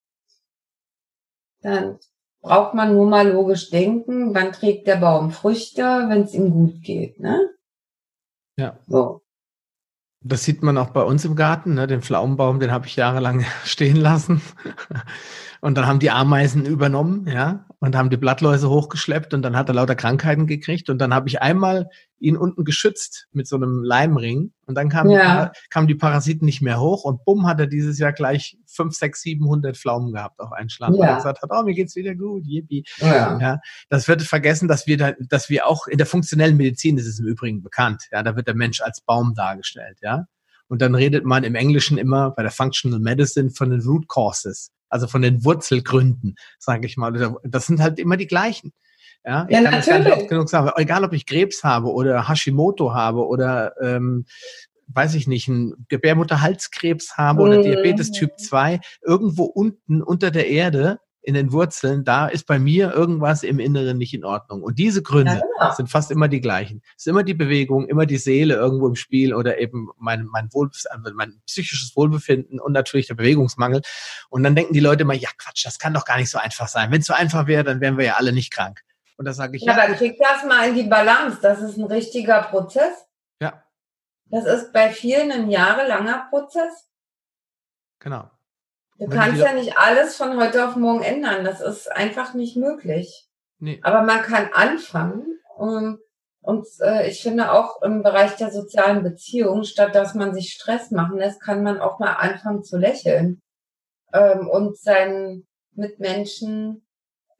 Speaker 2: dann braucht man nur mal logisch denken, wann trägt der Baum Früchte, wenn es ihm gut geht, ne?
Speaker 1: Ja. So. Das sieht man auch bei uns im Garten. Ne? Den Pflaumenbaum, den habe ich jahrelang stehen lassen. Und dann haben die Ameisen übernommen, ja, und haben die Blattläuse hochgeschleppt und dann hat er lauter Krankheiten gekriegt. Und dann habe ich einmal ihn unten geschützt mit so einem Leimring. Und dann kamen, ja. die, kamen die Parasiten nicht mehr hoch und bumm, hat er dieses Jahr gleich fünf, sechs, siebenhundert Pflaumen gehabt auf einen Schlag. Ja. Und er gesagt hat, oh, mir geht's wieder gut, yippie. Ja. ja. Das wird vergessen, dass wir da, dass wir auch in der funktionellen Medizin, das ist im Übrigen bekannt, ja, da wird der Mensch als Baum dargestellt, ja. Und dann redet man im Englischen immer bei der Functional Medicine von den Root Causes also von den Wurzelgründen, sage ich mal. Das sind halt immer die gleichen. Ja, ich ja, kann natürlich. das gar nicht oft genug sagen. Egal, ob ich Krebs habe oder Hashimoto habe oder ähm, weiß ich nicht, ein Gebärmutterhalskrebs habe oder mhm. Diabetes Typ 2, irgendwo unten unter der Erde in den Wurzeln, da ist bei mir irgendwas im Inneren nicht in Ordnung. Und diese Gründe ja, genau. sind fast immer die gleichen. Es ist immer die Bewegung, immer die Seele irgendwo im Spiel oder eben mein, mein, Wohl, also mein psychisches Wohlbefinden und natürlich der Bewegungsmangel. Und dann denken die Leute immer, ja Quatsch, das kann doch gar nicht so einfach sein. Wenn es so einfach wäre, dann wären wir ja alle nicht krank. Und da sage ich,
Speaker 2: ja. Ja, aber krieg das mal in die Balance. Das ist ein richtiger Prozess.
Speaker 1: Ja.
Speaker 2: Das ist bei vielen ein jahrelanger Prozess.
Speaker 1: Genau.
Speaker 2: Du kannst ja nicht alles von heute auf morgen ändern. Das ist einfach nicht möglich. Nee. Aber man kann anfangen. Und, und äh, ich finde auch im Bereich der sozialen Beziehungen, statt dass man sich Stress machen lässt, kann man auch mal anfangen zu lächeln ähm, und seinen Mitmenschen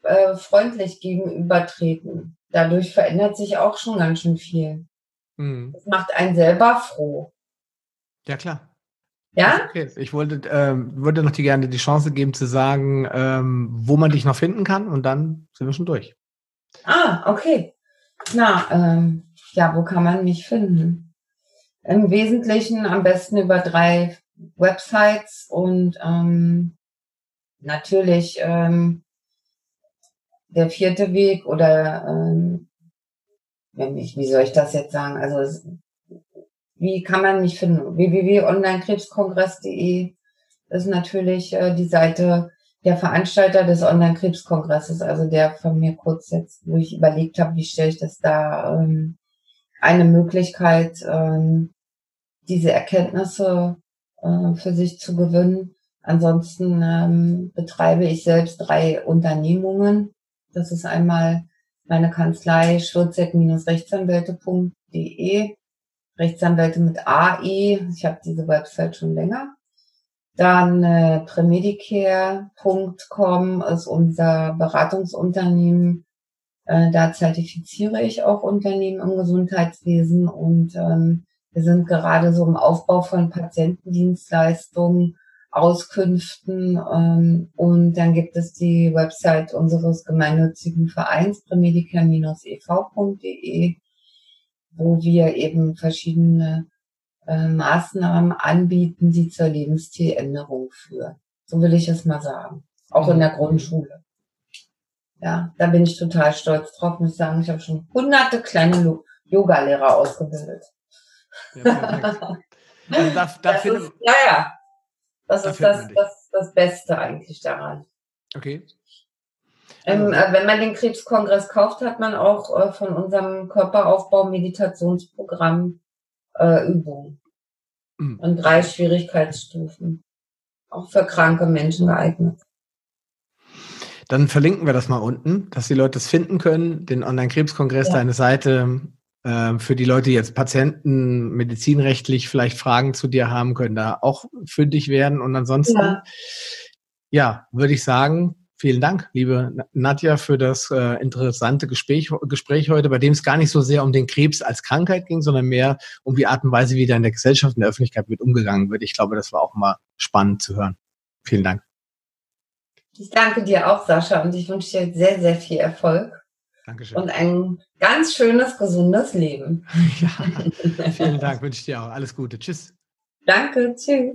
Speaker 2: äh, freundlich gegenübertreten. Dadurch verändert sich auch schon ganz schön viel. Mhm. Das macht einen selber froh.
Speaker 1: Ja, klar.
Speaker 2: Ja?
Speaker 1: Okay. Ich wollte, ähm, würde noch die gerne die Chance geben zu sagen, ähm, wo man dich noch finden kann und dann sind wir schon durch.
Speaker 2: Ah, okay. Na, ähm, ja, wo kann man mich finden? Im Wesentlichen am besten über drei Websites und ähm, natürlich ähm, der vierte Weg oder ähm, wenn ich, wie soll ich das jetzt sagen? Also wie kann man mich finden? www.onlinekrebskongress.de ist natürlich äh, die Seite der Veranstalter des Online-Krebskongresses, also der von mir kurz jetzt, wo ich überlegt habe, wie stelle ich das da, ähm, eine Möglichkeit, ähm, diese Erkenntnisse äh, für sich zu gewinnen. Ansonsten ähm, betreibe ich selbst drei Unternehmungen. Das ist einmal meine Kanzlei schwurzek-rechtsanwälte.de Rechtsanwälte mit AI. Ich habe diese Website schon länger. Dann äh, premedicare.com ist unser Beratungsunternehmen. Äh, da zertifiziere ich auch Unternehmen im Gesundheitswesen und ähm, wir sind gerade so im Aufbau von Patientendienstleistungen, Auskünften ähm, und dann gibt es die Website unseres gemeinnützigen Vereins premedicare-ev.de wo wir eben verschiedene äh, Maßnahmen anbieten, die zur Lebensstiländerung führen. So will ich es mal sagen. Auch in der mhm. Grundschule. Ja, da bin ich total stolz drauf, muss sagen, ich habe schon hunderte kleine Yoga-Lehrer ausgebildet. Ja, also da, da das ist, ja, ja. Das ist das, das, das Beste eigentlich daran.
Speaker 1: Okay.
Speaker 2: Ähm, äh, wenn man den Krebskongress kauft, hat man auch äh, von unserem Körperaufbau-Meditationsprogramm äh, Übungen. Mhm. Und drei Schwierigkeitsstufen. Auch für kranke Menschen geeignet.
Speaker 1: Dann verlinken wir das mal unten, dass die Leute es finden können. Den Online-Krebskongress, ja. deine Seite, äh, für die Leute, die jetzt Patienten medizinrechtlich vielleicht Fragen zu dir haben, können da auch fündig werden. Und ansonsten, ja, ja würde ich sagen, Vielen Dank, liebe Nadja, für das äh, interessante Gespräch, Gespräch heute, bei dem es gar nicht so sehr um den Krebs als Krankheit ging, sondern mehr um die Art und Weise, wie da in der Gesellschaft, in der Öffentlichkeit mit umgegangen wird. Ich glaube, das war auch mal spannend zu hören. Vielen Dank.
Speaker 2: Ich danke dir auch, Sascha, und ich wünsche dir sehr, sehr viel Erfolg.
Speaker 1: Dankeschön.
Speaker 2: Und ein ganz schönes, gesundes Leben.
Speaker 1: Ja, vielen Dank, wünsche ich dir auch. Alles Gute. Tschüss.
Speaker 2: Danke, tschüss.